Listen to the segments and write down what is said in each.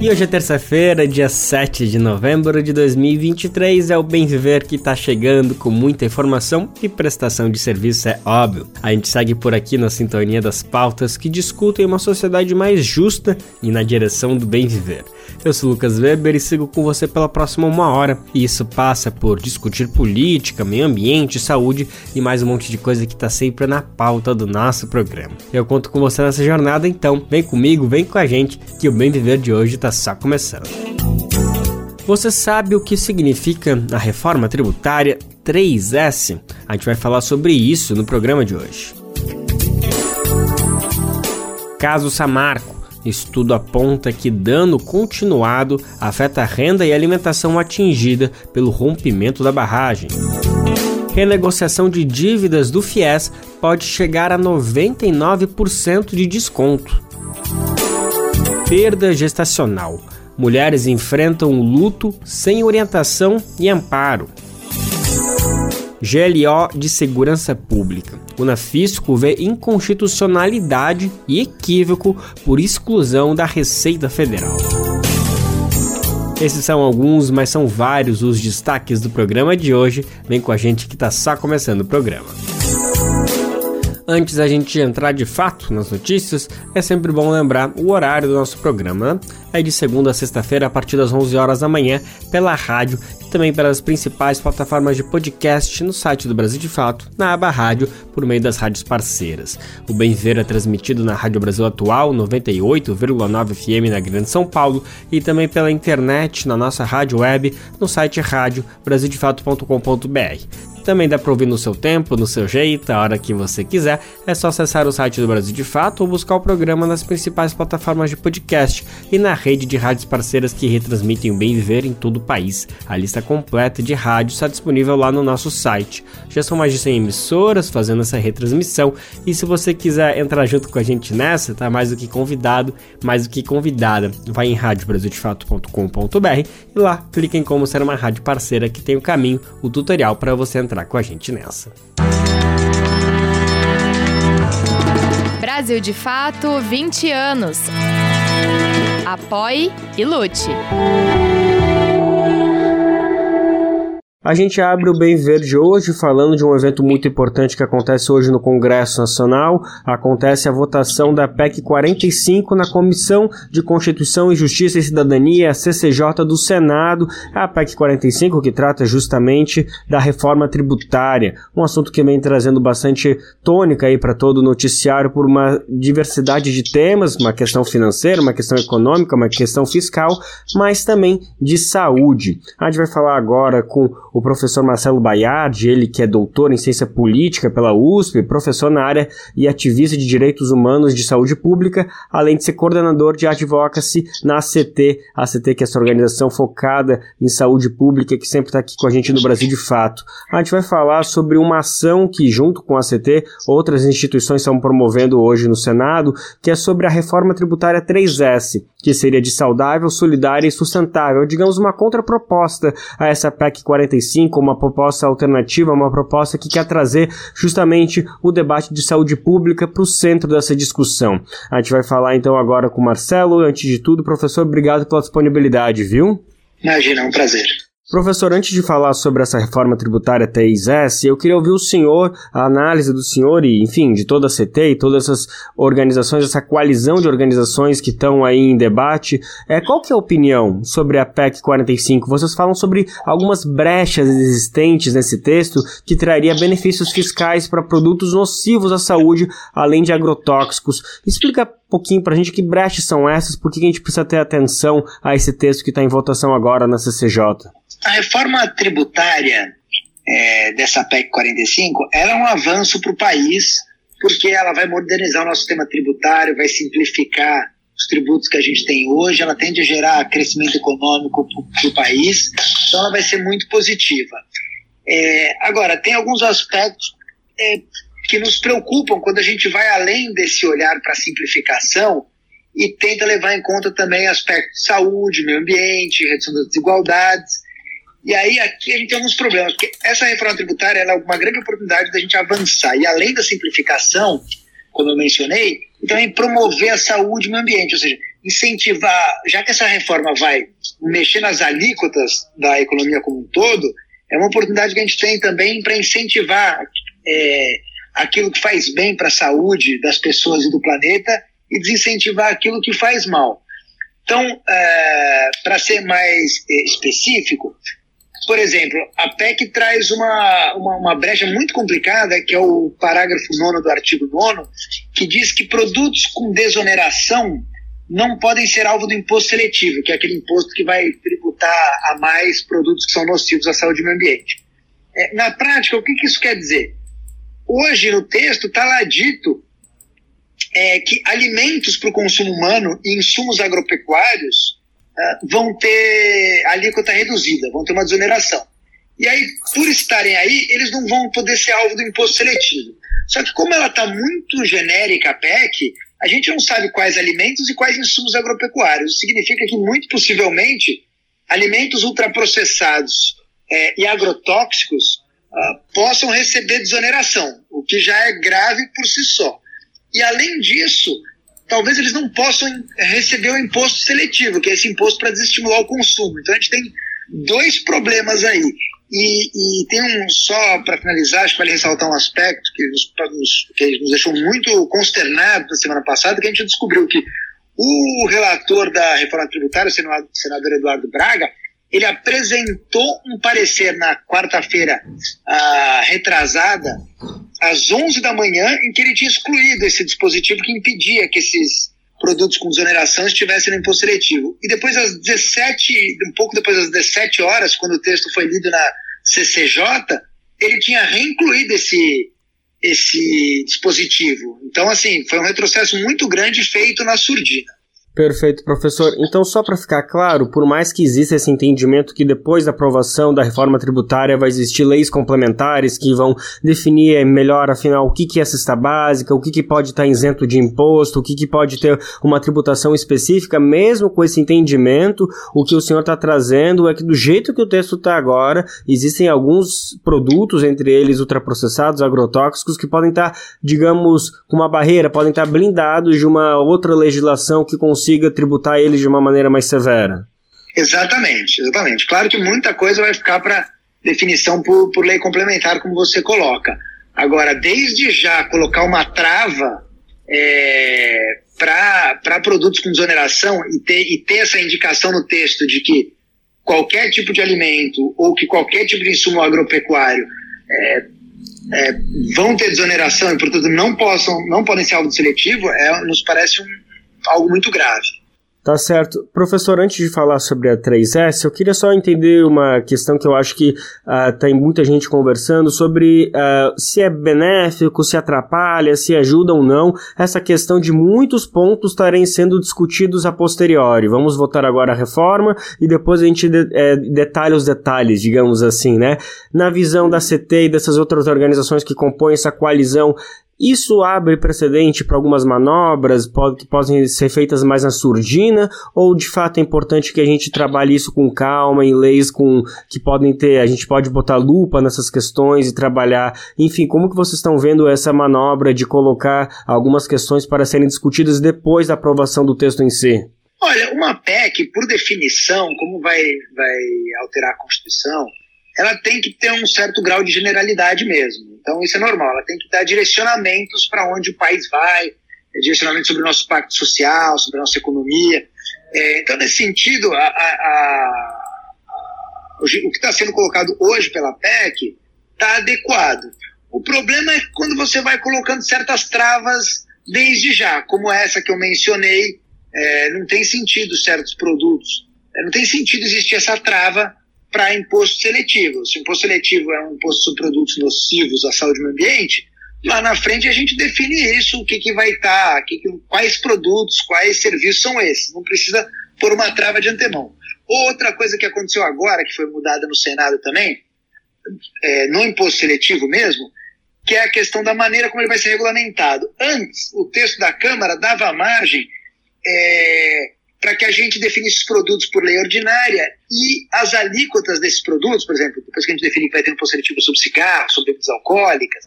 E hoje é terça-feira, dia 7 de novembro de 2023. É o Bem Viver que está chegando com muita informação e prestação de serviço, é óbvio. A gente segue por aqui na sintonia das pautas que discutem uma sociedade mais justa e na direção do bem viver. Eu sou Lucas Weber e sigo com você pela próxima uma hora. E isso passa por discutir política, meio ambiente, saúde e mais um monte de coisa que está sempre na pauta do nosso programa. Eu conto com você nessa jornada, então vem comigo, vem com a gente, que o Bem Viver de hoje está está começando. Você sabe o que significa a reforma tributária 3S? A gente vai falar sobre isso no programa de hoje. Caso Samarco. Estudo aponta que dano continuado afeta a renda e alimentação atingida pelo rompimento da barragem. Renegociação de dívidas do FIES pode chegar a 99% de desconto. Perda gestacional. Mulheres enfrentam o luto sem orientação e amparo. GLO de Segurança Pública. O Nafisco vê inconstitucionalidade e equívoco por exclusão da Receita Federal. Esses são alguns, mas são vários os destaques do programa de hoje. Vem com a gente que está só começando o programa. Antes da gente entrar de fato nas notícias, é sempre bom lembrar o horário do nosso programa. Né? É de segunda a sexta-feira, a partir das 11 horas da manhã, pela rádio e também pelas principais plataformas de podcast no site do Brasil de Fato, na aba rádio, por meio das rádios parceiras. O Bem Ver é transmitido na Rádio Brasil Atual, 98,9 FM na Grande São Paulo, e também pela internet na nossa rádio web, no site rádio brasildefato.com.br. Também dá para ouvir no seu tempo, no seu jeito, a hora que você quiser. É só acessar o site do Brasil de Fato ou buscar o programa nas principais plataformas de podcast e na rede de rádios parceiras que retransmitem o bem viver em todo o país. A lista completa de rádios está disponível lá no nosso site. Já são mais de 100 emissoras fazendo essa retransmissão e se você quiser entrar junto com a gente nessa, tá mais do que convidado, mais do que convidada. Vai em radiobrasildefato.com.br e lá clique em como ser uma rádio parceira que tem o caminho, o tutorial para você entrar entrar com a gente nessa. Brasil de Fato 20 anos. Apoie e lute. A gente abre o Bem Verde hoje falando de um evento muito importante que acontece hoje no Congresso Nacional. Acontece a votação da PEC 45 na Comissão de Constituição e Justiça e Cidadania, a CCJ do Senado. A PEC 45 que trata justamente da reforma tributária, um assunto que vem trazendo bastante tônica aí para todo o noticiário por uma diversidade de temas, uma questão financeira, uma questão econômica, uma questão fiscal, mas também de saúde. A gente vai falar agora com o professor Marcelo Baiardi, ele que é doutor em ciência política pela USP, professor na área e ativista de direitos humanos de saúde pública, além de ser coordenador de advocacy na ACT, a ACT que é essa organização focada em saúde pública que sempre está aqui com a gente no Brasil de fato. A gente vai falar sobre uma ação que, junto com a ACT, outras instituições estão promovendo hoje no Senado, que é sobre a reforma tributária 3S, que seria de saudável, solidária e sustentável, digamos uma contraproposta a essa PEC 45, uma proposta alternativa, uma proposta que quer trazer justamente o debate de saúde pública para o centro dessa discussão. A gente vai falar então agora com o Marcelo. Antes de tudo, professor, obrigado pela disponibilidade, viu? Imagina, é um prazer. Professor, antes de falar sobre essa reforma tributária 3S, eu queria ouvir o senhor, a análise do senhor e, enfim, de toda a CT e todas essas organizações, essa coalizão de organizações que estão aí em debate. É, qual que é a opinião sobre a PEC 45? Vocês falam sobre algumas brechas existentes nesse texto que traria benefícios fiscais para produtos nocivos à saúde, além de agrotóxicos. Explica pouquinho para a gente que brechas são essas, por que a gente precisa ter atenção a esse texto que está em votação agora na CCJ. A reforma tributária é, dessa PEC 45 ela é um avanço para o país, porque ela vai modernizar o nosso sistema tributário, vai simplificar os tributos que a gente tem hoje, ela tende a gerar crescimento econômico para o país, então ela vai ser muito positiva. É, agora, tem alguns aspectos é, que nos preocupam quando a gente vai além desse olhar para simplificação e tenta levar em conta também aspectos de saúde, meio ambiente, redução das desigualdades. E aí aqui a gente tem alguns problemas, porque essa reforma tributária é uma grande oportunidade da gente avançar. E além da simplificação, como eu mencionei, também promover a saúde e o meio ambiente, ou seja, incentivar, já que essa reforma vai mexer nas alíquotas da economia como um todo, é uma oportunidade que a gente tem também para incentivar é, aquilo que faz bem para a saúde das pessoas e do planeta e desincentivar aquilo que faz mal. Então, é, para ser mais é, específico, por exemplo, a PEC traz uma, uma, uma, brecha muito complicada, que é o parágrafo 9 do artigo 9, que diz que produtos com desoneração não podem ser alvo do imposto seletivo, que é aquele imposto que vai tributar a mais produtos que são nocivos à saúde e meio ambiente. É, na prática, o que, que isso quer dizer? Hoje, no texto, está lá dito é, que alimentos para o consumo humano e insumos agropecuários uh, vão ter alíquota reduzida, vão ter uma desoneração. E aí, por estarem aí, eles não vão poder ser alvo do imposto seletivo. Só que como ela está muito genérica, a PEC, a gente não sabe quais alimentos e quais insumos agropecuários. Isso significa que, muito possivelmente, alimentos ultraprocessados é, e agrotóxicos uh, possam receber desoneração, o que já é grave por si só. E além disso, talvez eles não possam receber o imposto seletivo, que é esse imposto para desestimular o consumo. Então a gente tem dois problemas aí. E, e tem um só para finalizar, acho que vale ressaltar um aspecto que nos, que nos deixou muito consternado na semana passada, que a gente descobriu que o relator da reforma tributária, o senador Eduardo Braga, ele apresentou um parecer na quarta-feira ah, retrasada, às 11 da manhã, em que ele tinha excluído esse dispositivo que impedia que esses produtos com desoneração estivessem no imposto seletivo. E depois, às 17, um pouco depois das 17 horas, quando o texto foi lido na CCJ, ele tinha reincluído esse, esse dispositivo. Então, assim, foi um retrocesso muito grande feito na surdina. Perfeito, professor. Então, só para ficar claro, por mais que exista esse entendimento que depois da aprovação da reforma tributária vai existir leis complementares que vão definir melhor, afinal, o que, que é cesta básica, o que, que pode estar isento de imposto, o que, que pode ter uma tributação específica, mesmo com esse entendimento, o que o senhor está trazendo é que do jeito que o texto está agora, existem alguns produtos, entre eles ultraprocessados, agrotóxicos, que podem estar, digamos, com uma barreira, podem estar blindados de uma outra legislação que consiga consiga tributar eles de uma maneira mais severa. Exatamente, exatamente. Claro que muita coisa vai ficar para definição por, por lei complementar, como você coloca. Agora, desde já colocar uma trava é, para produtos com desoneração e ter, e ter essa indicação no texto de que qualquer tipo de alimento ou que qualquer tipo de insumo agropecuário é, é, vão ter desoneração e, portanto, não, possam, não podem ser alvo de seletivo, é, nos parece um, algo muito grave. Tá certo. Professor, antes de falar sobre a 3S, eu queria só entender uma questão que eu acho que uh, tem muita gente conversando sobre uh, se é benéfico, se atrapalha, se ajuda ou não, essa questão de muitos pontos estarem sendo discutidos a posteriori. Vamos votar agora a reforma e depois a gente de, é, detalha os detalhes, digamos assim, né? Na visão da CT e dessas outras organizações que compõem essa coalizão, isso abre precedente para algumas manobras que podem ser feitas mais na surdina, ou de fato é importante que a gente trabalhe isso com calma, em leis com, que podem ter, a gente pode botar lupa nessas questões e trabalhar. Enfim, como que vocês estão vendo essa manobra de colocar algumas questões para serem discutidas depois da aprovação do texto em si? Olha, uma PEC, por definição, como vai, vai alterar a Constituição, ela tem que ter um certo grau de generalidade mesmo. Então, isso é normal. Ela tem que dar direcionamentos para onde o país vai, é, direcionamentos sobre o nosso pacto social, sobre a nossa economia. É, então, nesse sentido, a, a, a, o que está sendo colocado hoje pela PEC está adequado. O problema é quando você vai colocando certas travas desde já, como essa que eu mencionei, é, não tem sentido certos produtos. É, não tem sentido existir essa trava para imposto seletivo. Se o imposto seletivo é um imposto sobre produtos nocivos à saúde e meio ambiente, lá na frente a gente define isso, o que, que vai estar, tá, que que, quais produtos, quais serviços são esses. Não precisa pôr uma trava de antemão. Outra coisa que aconteceu agora, que foi mudada no Senado também, é, no imposto seletivo mesmo, que é a questão da maneira como ele vai ser regulamentado. Antes, o texto da Câmara dava margem é, para que a gente definisse os produtos por lei ordinária e as alíquotas desses produtos, por exemplo, depois que a gente definir que vai ter um seletivo sobre cigarro, sobre bebidas alcoólicas,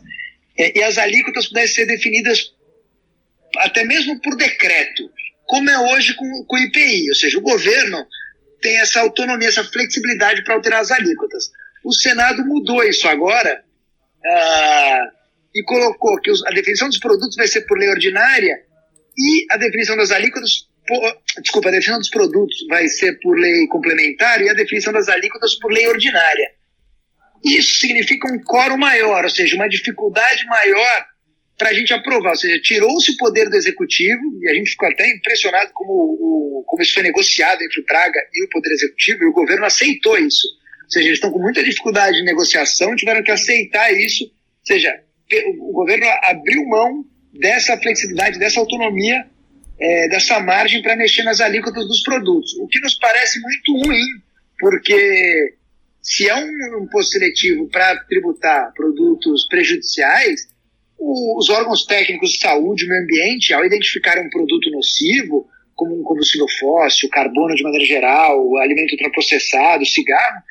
é, e as alíquotas pudessem ser definidas até mesmo por decreto, como é hoje com, com o IPI, ou seja, o governo tem essa autonomia, essa flexibilidade para alterar as alíquotas. O Senado mudou isso agora uh, e colocou que os, a definição dos produtos vai ser por lei ordinária e a definição das alíquotas, desculpa, a definição dos produtos vai ser por lei complementar e a definição das alíquotas por lei ordinária. Isso significa um quórum maior, ou seja, uma dificuldade maior para a gente aprovar. Ou seja, tirou-se o poder do executivo, e a gente ficou até impressionado como, o, como isso foi negociado entre o Praga e o Poder Executivo, e o governo aceitou isso. Ou seja, eles estão com muita dificuldade de negociação, tiveram que aceitar isso. Ou seja, o governo abriu mão dessa flexibilidade, dessa autonomia, é, dessa margem para mexer nas alíquotas dos produtos, o que nos parece muito ruim, porque se é um imposto seletivo para tributar produtos prejudiciais, os órgãos técnicos de saúde e meio ambiente, ao identificarem um produto nocivo, como um combustível fóssil, carbono de maneira geral, alimento ultraprocessado, cigarro,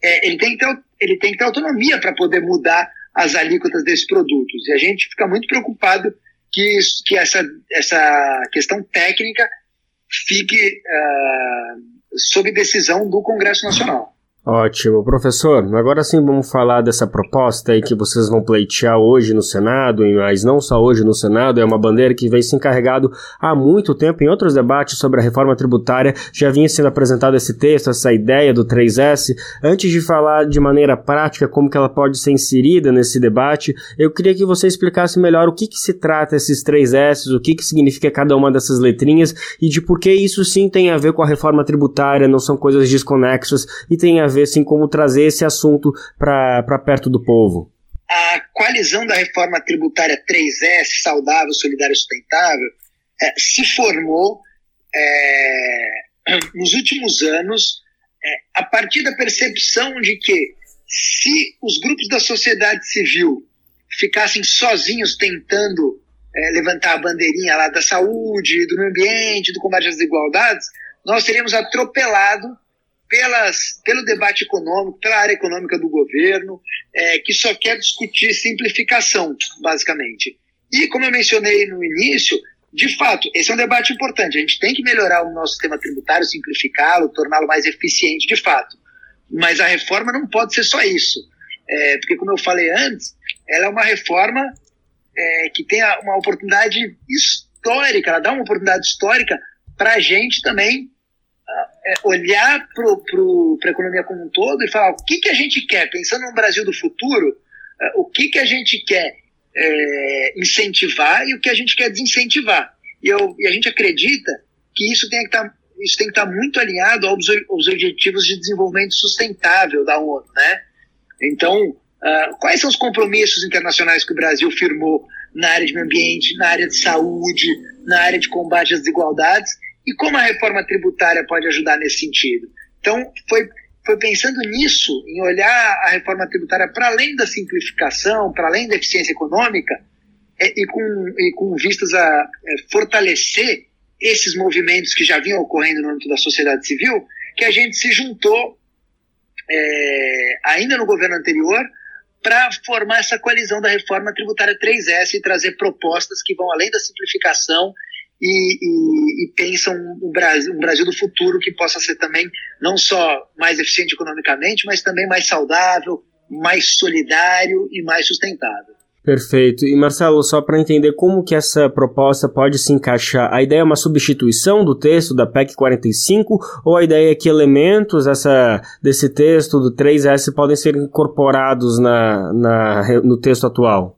é, ele, tem ter, ele tem que ter autonomia para poder mudar as alíquotas desses produtos. E a gente fica muito preocupado que, que essa, essa questão técnica fique uh, sob decisão do Congresso Nacional. Ótimo. Professor, agora sim vamos falar dessa proposta aí que vocês vão pleitear hoje no Senado, mas não só hoje no Senado, é uma bandeira que vem se encarregado há muito tempo. Em outros debates sobre a reforma tributária já vinha sendo apresentado esse texto, essa ideia do 3S. Antes de falar de maneira prática como que ela pode ser inserida nesse debate, eu queria que você explicasse melhor o que, que se trata esses 3S, o que, que significa cada uma dessas letrinhas e de por que isso sim tem a ver com a reforma tributária, não são coisas desconexas e tem a ver assim como trazer esse assunto para perto do povo. A coalizão da reforma tributária 3S, saudável, solidária e sustentável, é, se formou é, nos últimos anos é, a partir da percepção de que se os grupos da sociedade civil ficassem sozinhos tentando é, levantar a bandeirinha lá da saúde, do meio ambiente, do combate às desigualdades, nós teríamos atropelado pelas, pelo debate econômico, pela área econômica do governo, é, que só quer discutir simplificação, basicamente. E, como eu mencionei no início, de fato, esse é um debate importante. A gente tem que melhorar o nosso sistema tributário, simplificá-lo, torná-lo mais eficiente, de fato. Mas a reforma não pode ser só isso. É, porque, como eu falei antes, ela é uma reforma é, que tem uma oportunidade histórica, ela dá uma oportunidade histórica para a gente também olhar para a economia como um todo e falar o que, que a gente quer, pensando no Brasil do futuro, é, o que, que a gente quer é, incentivar e o que a gente quer desincentivar. E, eu, e a gente acredita que isso tem que estar tá, isso tem que estar tá muito alinhado aos, aos objetivos de desenvolvimento sustentável da ONU, né? Então, uh, quais são os compromissos internacionais que o Brasil firmou na área de meio ambiente, na área de saúde, na área de combate às desigualdades e como a reforma tributária pode ajudar nesse sentido? Então, foi, foi pensando nisso, em olhar a reforma tributária para além da simplificação, para além da eficiência econômica, é, e, com, e com vistas a é, fortalecer esses movimentos que já vinham ocorrendo no âmbito da sociedade civil, que a gente se juntou é, ainda no governo anterior para formar essa coalizão da reforma tributária 3S e trazer propostas que vão além da simplificação e, e, e pensam um Brasil, um Brasil do futuro que possa ser também não só mais eficiente economicamente, mas também mais saudável, mais solidário e mais sustentável. Perfeito. E Marcelo, só para entender como que essa proposta pode se encaixar, a ideia é uma substituição do texto da PEC 45 ou a ideia é que elementos essa, desse texto do 3S podem ser incorporados na, na, no texto atual?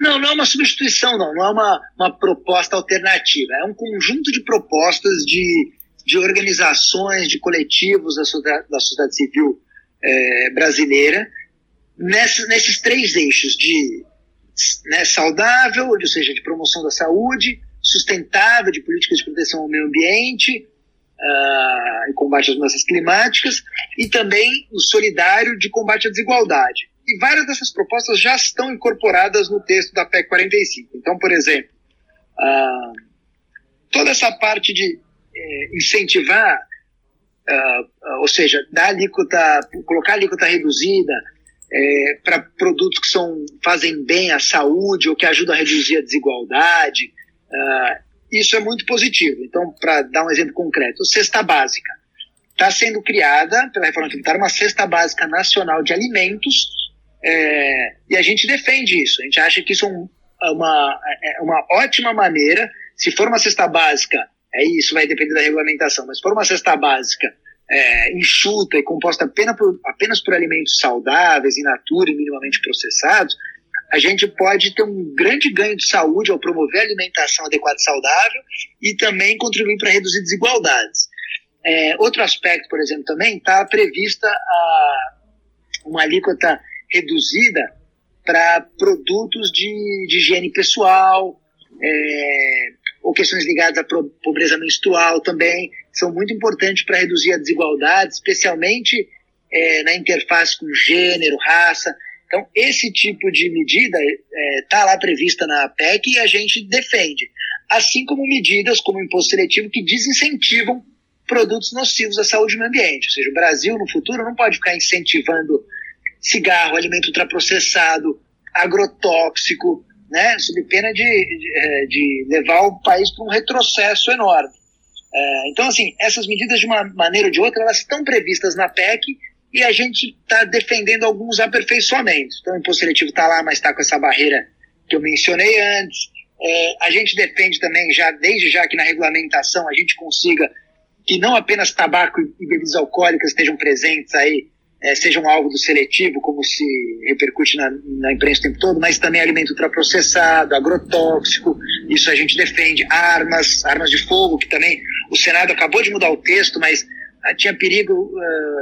Não, não é uma substituição, não. Não é uma, uma proposta alternativa. É um conjunto de propostas de, de organizações, de coletivos da sociedade, da sociedade civil é, brasileira nessa, nesses três eixos de né, saudável, ou seja, de promoção da saúde, sustentável, de políticas de proteção ao meio ambiente uh, e combate às mudanças climáticas, e também o solidário de combate à desigualdade. E várias dessas propostas já estão incorporadas no texto da PEC 45. Então, por exemplo, uh, toda essa parte de é, incentivar, uh, uh, ou seja, dar alíquota, colocar alíquota reduzida é, para produtos que são, fazem bem à saúde ou que ajudam a reduzir a desigualdade, isso é muito positivo. Então, para dar um exemplo concreto, cesta básica. Está sendo criada pela reforma tributária uma cesta básica nacional de alimentos é, e a gente defende isso. A gente acha que isso é, é uma, é uma ótima maneira. Se for uma cesta básica, é isso vai depender da regulamentação, mas se for uma cesta básica é, enxuta e composta apenas por, apenas por alimentos saudáveis, in natura e minimamente processados, a gente pode ter um grande ganho de saúde ao promover a alimentação adequada e saudável e também contribuir para reduzir desigualdades. É, outro aspecto, por exemplo, também está prevista a, uma alíquota reduzida para produtos de, de, higiene pessoal, é, ou questões ligadas à pobreza menstrual também, são muito importantes para reduzir a desigualdade, especialmente é, na interface com gênero, raça. Então, esse tipo de medida está é, lá prevista na PEC e a gente defende. Assim como medidas como o imposto seletivo que desincentivam produtos nocivos à saúde e meio ambiente. Ou seja, o Brasil, no futuro, não pode ficar incentivando cigarro, alimento ultraprocessado, agrotóxico, né, sob pena de, de, é, de levar o país para um retrocesso enorme. É, então, assim, essas medidas, de uma maneira ou de outra, elas estão previstas na PEC e a gente está defendendo alguns aperfeiçoamentos. Então, o imposto seletivo está lá, mas está com essa barreira que eu mencionei antes. É, a gente defende também, já desde já que na regulamentação a gente consiga que não apenas tabaco e bebidas alcoólicas estejam presentes aí, é, sejam alvo do seletivo, como se repercute na, na, imprensa o tempo todo, mas também alimento ultraprocessado, agrotóxico, isso a gente defende, armas, armas de fogo, que também o Senado acabou de mudar o texto, mas ah, tinha perigo,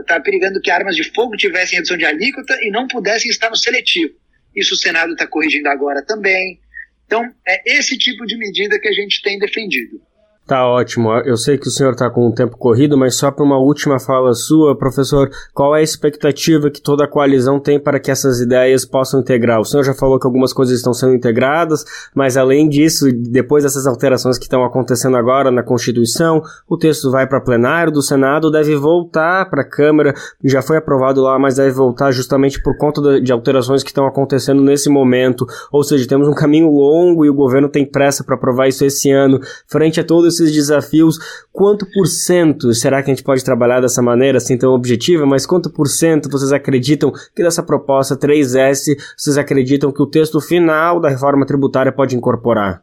estava uh, perigando que armas de fogo tivessem redução de alíquota e não pudessem estar no seletivo. Isso o Senado está corrigindo agora também. Então, é esse tipo de medida que a gente tem defendido. Tá ótimo. Eu sei que o senhor está com o tempo corrido, mas só para uma última fala sua, professor, qual é a expectativa que toda a coalizão tem para que essas ideias possam integrar? O senhor já falou que algumas coisas estão sendo integradas, mas além disso, depois dessas alterações que estão acontecendo agora na Constituição, o texto vai para plenário do Senado, deve voltar para a Câmara, já foi aprovado lá, mas deve voltar justamente por conta de alterações que estão acontecendo nesse momento. Ou seja, temos um caminho longo e o governo tem pressa para aprovar isso esse ano, frente a todo esses desafios, quanto por cento será que a gente pode trabalhar dessa maneira, assim tão objetiva, mas quanto por cento vocês acreditam que dessa proposta 3S, vocês acreditam que o texto final da reforma tributária pode incorporar?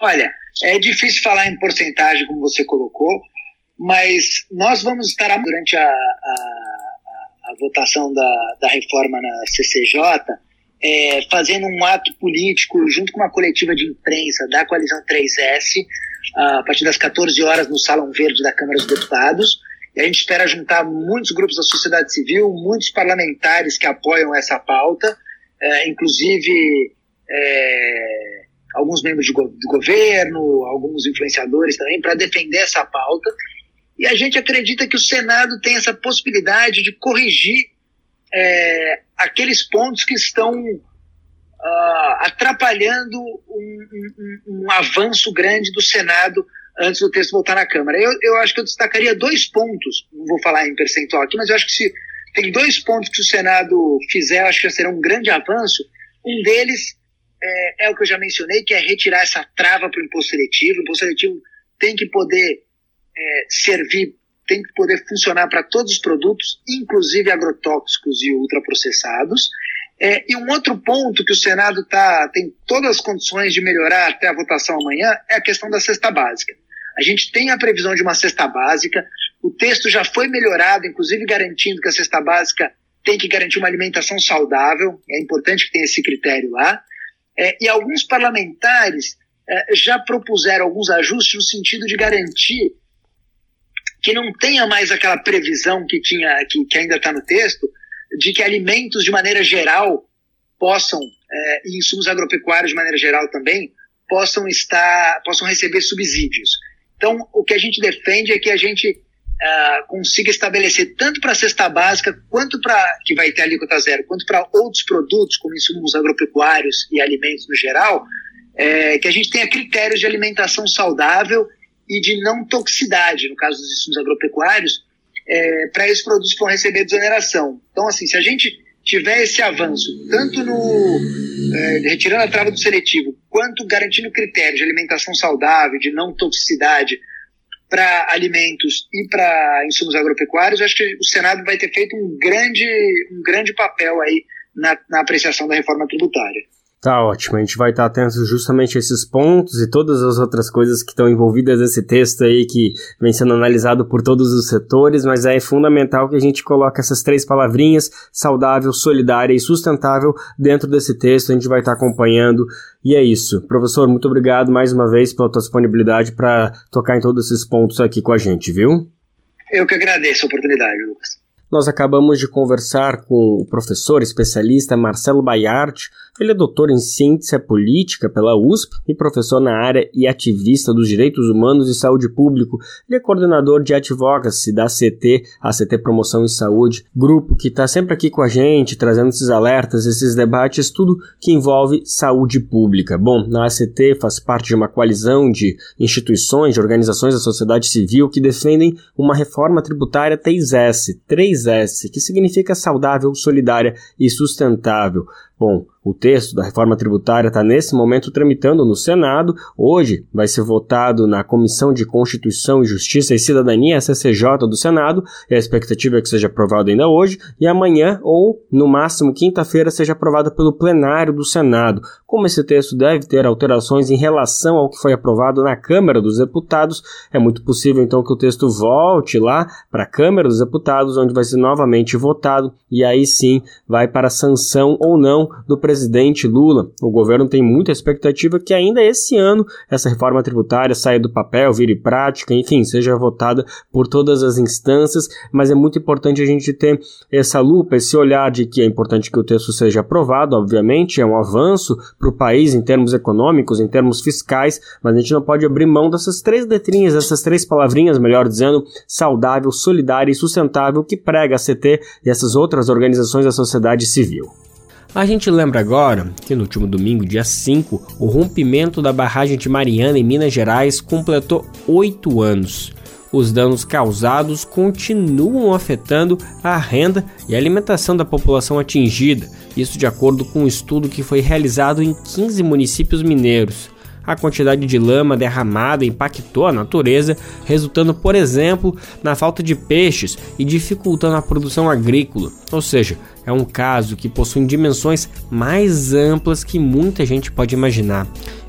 Olha, é difícil falar em porcentagem, como você colocou, mas nós vamos estar durante a, a, a votação da, da reforma na CCJ, é, fazendo um ato político junto com uma coletiva de imprensa da coalizão 3S, a partir das 14 horas no Salão Verde da Câmara dos Deputados. E a gente espera juntar muitos grupos da sociedade civil, muitos parlamentares que apoiam essa pauta, é, inclusive é, alguns membros go do governo, alguns influenciadores também, para defender essa pauta. E a gente acredita que o Senado tem essa possibilidade de corrigir é, aqueles pontos que estão uh, atrapalhando um, um, um, avanço grande do Senado antes do texto voltar na Câmara. Eu, eu acho que eu destacaria dois pontos, não vou falar em percentual aqui, mas eu acho que se tem dois pontos que o Senado fizer, eu acho que já será um grande avanço. Um deles é, é o que eu já mencionei, que é retirar essa trava para o imposto seletivo. O imposto seletivo tem que poder é, servir tem que poder funcionar para todos os produtos, inclusive agrotóxicos e ultraprocessados. É, e um outro ponto que o Senado tá, tem todas as condições de melhorar até a votação amanhã é a questão da cesta básica. A gente tem a previsão de uma cesta básica, o texto já foi melhorado, inclusive garantindo que a cesta básica tem que garantir uma alimentação saudável, é importante que tenha esse critério lá. É, e alguns parlamentares é, já propuseram alguns ajustes no sentido de garantir que não tenha mais aquela previsão que tinha, que, que ainda está no texto, de que alimentos de maneira geral possam, é, e insumos agropecuários de maneira geral também, possam estar, possam receber subsídios. Então, o que a gente defende é que a gente uh, consiga estabelecer tanto para a cesta básica, quanto para, que vai ter alíquota zero, quanto para outros produtos, como insumos agropecuários e alimentos no geral, é, que a gente tenha critérios de alimentação saudável e de não toxicidade, no caso dos insumos agropecuários, é, para esses produtos que vão receber desoneração. Então, assim, se a gente tiver esse avanço, tanto no é, retirando a trava do seletivo, quanto garantindo critérios de alimentação saudável, de não toxicidade para alimentos e para insumos agropecuários, acho que o Senado vai ter feito um grande, um grande papel aí na, na apreciação da reforma tributária. Tá ótimo, a gente vai estar atento justamente a esses pontos e todas as outras coisas que estão envolvidas nesse texto aí que vem sendo analisado por todos os setores, mas é fundamental que a gente coloque essas três palavrinhas, saudável, solidária e sustentável, dentro desse texto, a gente vai estar acompanhando e é isso. Professor, muito obrigado mais uma vez pela tua disponibilidade para tocar em todos esses pontos aqui com a gente, viu? Eu que agradeço a oportunidade, Lucas. Nós acabamos de conversar com o professor especialista Marcelo Baiart, ele é doutor em ciência política pela USP e professor na área e ativista dos direitos humanos e saúde pública. Ele é coordenador de advocacy da ACT, ACT Promoção em Saúde, grupo que está sempre aqui com a gente, trazendo esses alertas, esses debates, tudo que envolve saúde pública. Bom, na ACT faz parte de uma coalizão de instituições, de organizações da sociedade civil que defendem uma reforma tributária 3S, 3S, que significa saudável, solidária e sustentável. Bom, o texto da reforma tributária está nesse momento tramitando no Senado. Hoje vai ser votado na Comissão de Constituição, Justiça e Cidadania, CCJ do Senado, e a expectativa é que seja aprovado ainda hoje, e amanhã, ou no máximo quinta-feira, seja aprovado pelo plenário do Senado. Como esse texto deve ter alterações em relação ao que foi aprovado na Câmara dos Deputados, é muito possível então que o texto volte lá para a Câmara dos Deputados, onde vai ser novamente votado, e aí sim vai para sanção ou não do presidente Lula. O governo tem muita expectativa que ainda esse ano essa reforma tributária saia do papel, vire prática, enfim, seja votada por todas as instâncias, mas é muito importante a gente ter essa lupa, esse olhar de que é importante que o texto seja aprovado, obviamente, é um avanço para o país em termos econômicos, em termos fiscais, mas a gente não pode abrir mão dessas três letrinhas, dessas três palavrinhas, melhor dizendo, saudável, solidária e sustentável que prega a CT e essas outras organizações da sociedade civil. A gente lembra agora que no último domingo, dia 5, o rompimento da barragem de Mariana em Minas Gerais completou oito anos. Os danos causados continuam afetando a renda e a alimentação da população atingida, isso de acordo com um estudo que foi realizado em 15 municípios mineiros a quantidade de lama derramada impactou a natureza, resultando, por exemplo, na falta de peixes e dificultando a produção agrícola. Ou seja, é um caso que possui dimensões mais amplas que muita gente pode imaginar.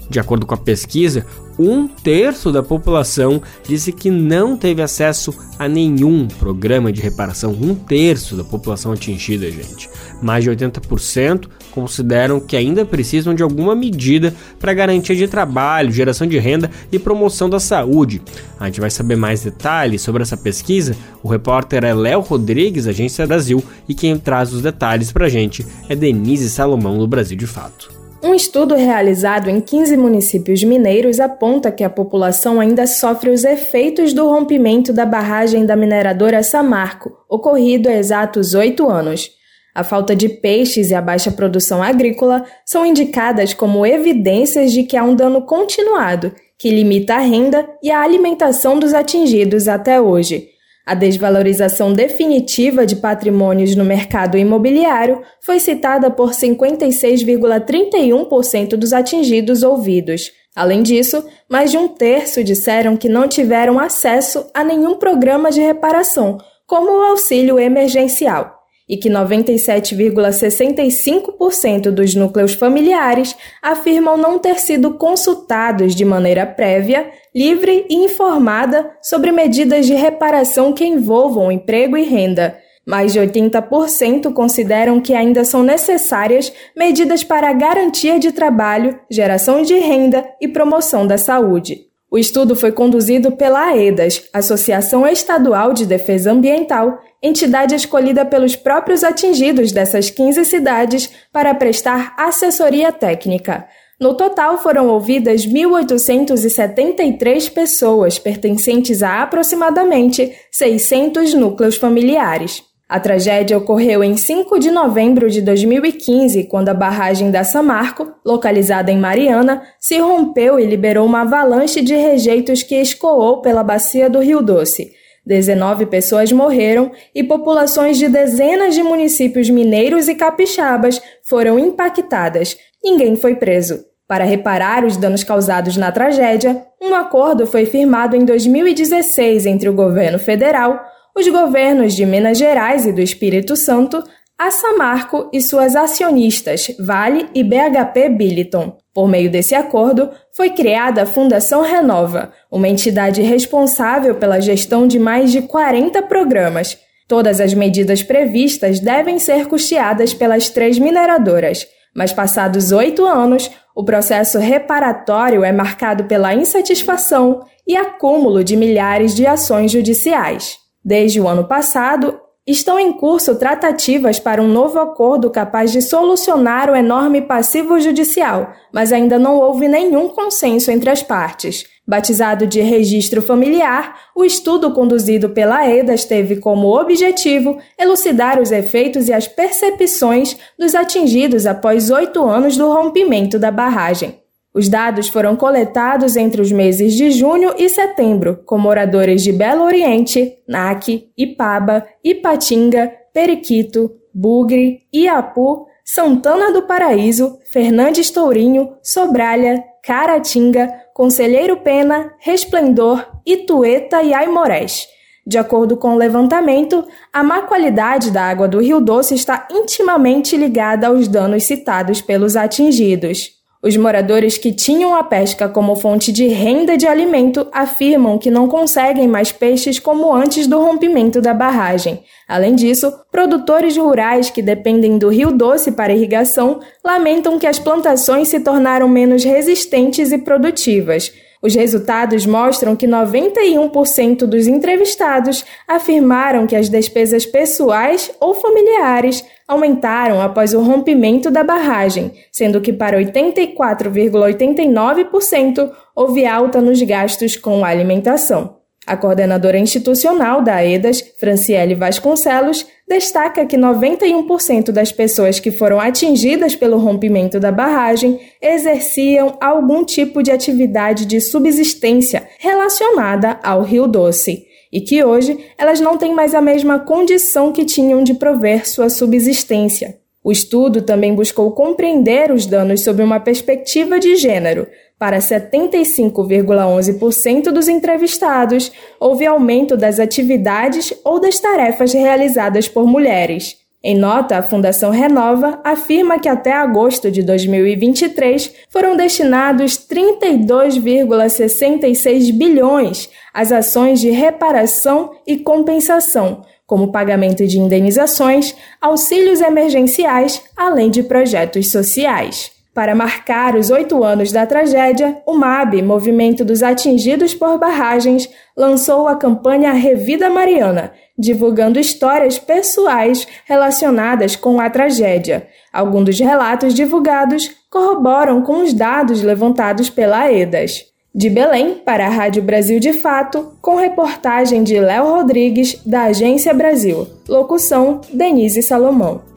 De acordo com a pesquisa, um terço da população disse que não teve acesso a nenhum programa de reparação. Um terço da população atingida, gente. Mais de 80% consideram que ainda precisam de alguma medida para garantia de trabalho, geração de renda e promoção da saúde. A gente vai saber mais detalhes sobre essa pesquisa. O repórter é Léo Rodrigues, Agência Brasil, e quem traz os detalhes para a gente é Denise Salomão, do Brasil de Fato. Um estudo realizado em 15 municípios mineiros aponta que a população ainda sofre os efeitos do rompimento da barragem da mineradora Samarco, ocorrido há exatos oito anos. A falta de peixes e a baixa produção agrícola são indicadas como evidências de que há um dano continuado, que limita a renda e a alimentação dos atingidos até hoje. A desvalorização definitiva de patrimônios no mercado imobiliário foi citada por 56,31% dos atingidos ouvidos. Além disso, mais de um terço disseram que não tiveram acesso a nenhum programa de reparação, como o auxílio emergencial e que 97,65% dos núcleos familiares afirmam não ter sido consultados de maneira prévia, livre e informada sobre medidas de reparação que envolvam emprego e renda. Mais de 80% consideram que ainda são necessárias medidas para a garantia de trabalho, geração de renda e promoção da saúde. O estudo foi conduzido pela AEDAS, Associação Estadual de Defesa Ambiental, entidade escolhida pelos próprios atingidos dessas 15 cidades para prestar assessoria técnica. No total, foram ouvidas 1.873 pessoas pertencentes a aproximadamente 600 núcleos familiares. A tragédia ocorreu em 5 de novembro de 2015, quando a barragem da Samarco, localizada em Mariana, se rompeu e liberou uma avalanche de rejeitos que escoou pela bacia do Rio Doce. 19 pessoas morreram e populações de dezenas de municípios mineiros e capixabas foram impactadas. Ninguém foi preso. Para reparar os danos causados na tragédia, um acordo foi firmado em 2016 entre o governo federal, os governos de Minas Gerais e do Espírito Santo, a Samarco e suas acionistas Vale e BHP Billiton. Por meio desse acordo, foi criada a Fundação Renova, uma entidade responsável pela gestão de mais de 40 programas. Todas as medidas previstas devem ser custeadas pelas três mineradoras, mas passados oito anos, o processo reparatório é marcado pela insatisfação e acúmulo de milhares de ações judiciais. Desde o ano passado, estão em curso tratativas para um novo acordo capaz de solucionar o enorme passivo judicial, mas ainda não houve nenhum consenso entre as partes. Batizado de registro familiar, o estudo conduzido pela EDAS teve como objetivo elucidar os efeitos e as percepções dos atingidos após oito anos do rompimento da barragem. Os dados foram coletados entre os meses de junho e setembro, com moradores de Belo Oriente, Naque, Ipaba, Ipatinga, Periquito, Bugre, Iapu, Santana do Paraíso, Fernandes Tourinho, Sobralha, Caratinga, Conselheiro Pena, Resplendor, Itueta e Aimorés. De acordo com o levantamento, a má qualidade da água do Rio Doce está intimamente ligada aos danos citados pelos atingidos. Os moradores que tinham a pesca como fonte de renda de alimento afirmam que não conseguem mais peixes como antes do rompimento da barragem. Além disso, produtores rurais que dependem do Rio Doce para irrigação lamentam que as plantações se tornaram menos resistentes e produtivas. Os resultados mostram que 91% dos entrevistados afirmaram que as despesas pessoais ou familiares aumentaram após o rompimento da barragem, sendo que para 84,89% houve alta nos gastos com alimentação. A coordenadora institucional da EDAS, Franciele Vasconcelos, destaca que 91% das pessoas que foram atingidas pelo rompimento da barragem exerciam algum tipo de atividade de subsistência relacionada ao Rio Doce e que hoje elas não têm mais a mesma condição que tinham de prover sua subsistência. O estudo também buscou compreender os danos sob uma perspectiva de gênero, para 75,11% dos entrevistados, houve aumento das atividades ou das tarefas realizadas por mulheres. Em nota, a Fundação Renova afirma que até agosto de 2023 foram destinados 32,66 bilhões às ações de reparação e compensação, como pagamento de indenizações, auxílios emergenciais, além de projetos sociais. Para marcar os oito anos da tragédia, o MAB, Movimento dos Atingidos por Barragens, lançou a campanha Revida Mariana, divulgando histórias pessoais relacionadas com a tragédia. Alguns dos relatos divulgados corroboram com os dados levantados pela EDAS. De Belém, para a Rádio Brasil de Fato, com reportagem de Léo Rodrigues, da Agência Brasil. Locução: Denise Salomão.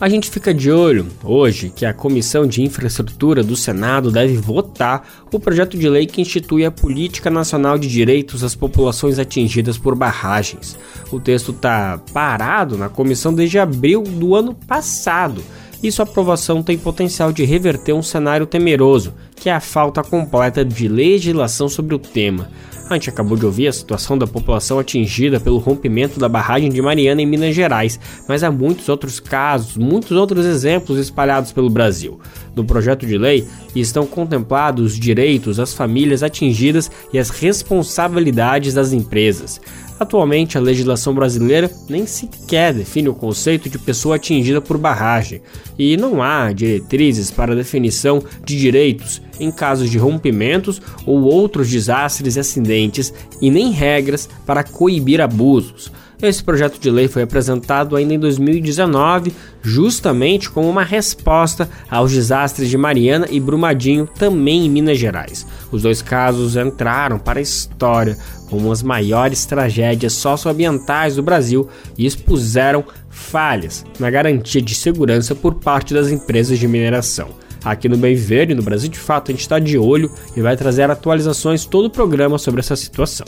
A gente fica de olho hoje que a Comissão de Infraestrutura do Senado deve votar o projeto de lei que institui a Política Nacional de Direitos às Populações Atingidas por Barragens. O texto está parado na comissão desde abril do ano passado e sua aprovação tem potencial de reverter um cenário temeroso, que é a falta completa de legislação sobre o tema. A gente acabou de ouvir a situação da população atingida pelo rompimento da barragem de Mariana em Minas Gerais, mas há muitos outros casos, muitos outros exemplos espalhados pelo Brasil. No projeto de lei estão contemplados os direitos das famílias atingidas e as responsabilidades das empresas. Atualmente, a legislação brasileira nem sequer define o conceito de pessoa atingida por barragem, e não há diretrizes para definição de direitos em casos de rompimentos ou outros desastres e acidentes e nem regras para coibir abusos. Esse projeto de lei foi apresentado ainda em 2019, justamente como uma resposta aos desastres de Mariana e Brumadinho, também em Minas Gerais. Os dois casos entraram para a história como as maiores tragédias socioambientais do Brasil e expuseram falhas na garantia de segurança por parte das empresas de mineração. Aqui no Bem Verde, no Brasil de Fato, a gente está de olho e vai trazer atualizações todo o programa sobre essa situação.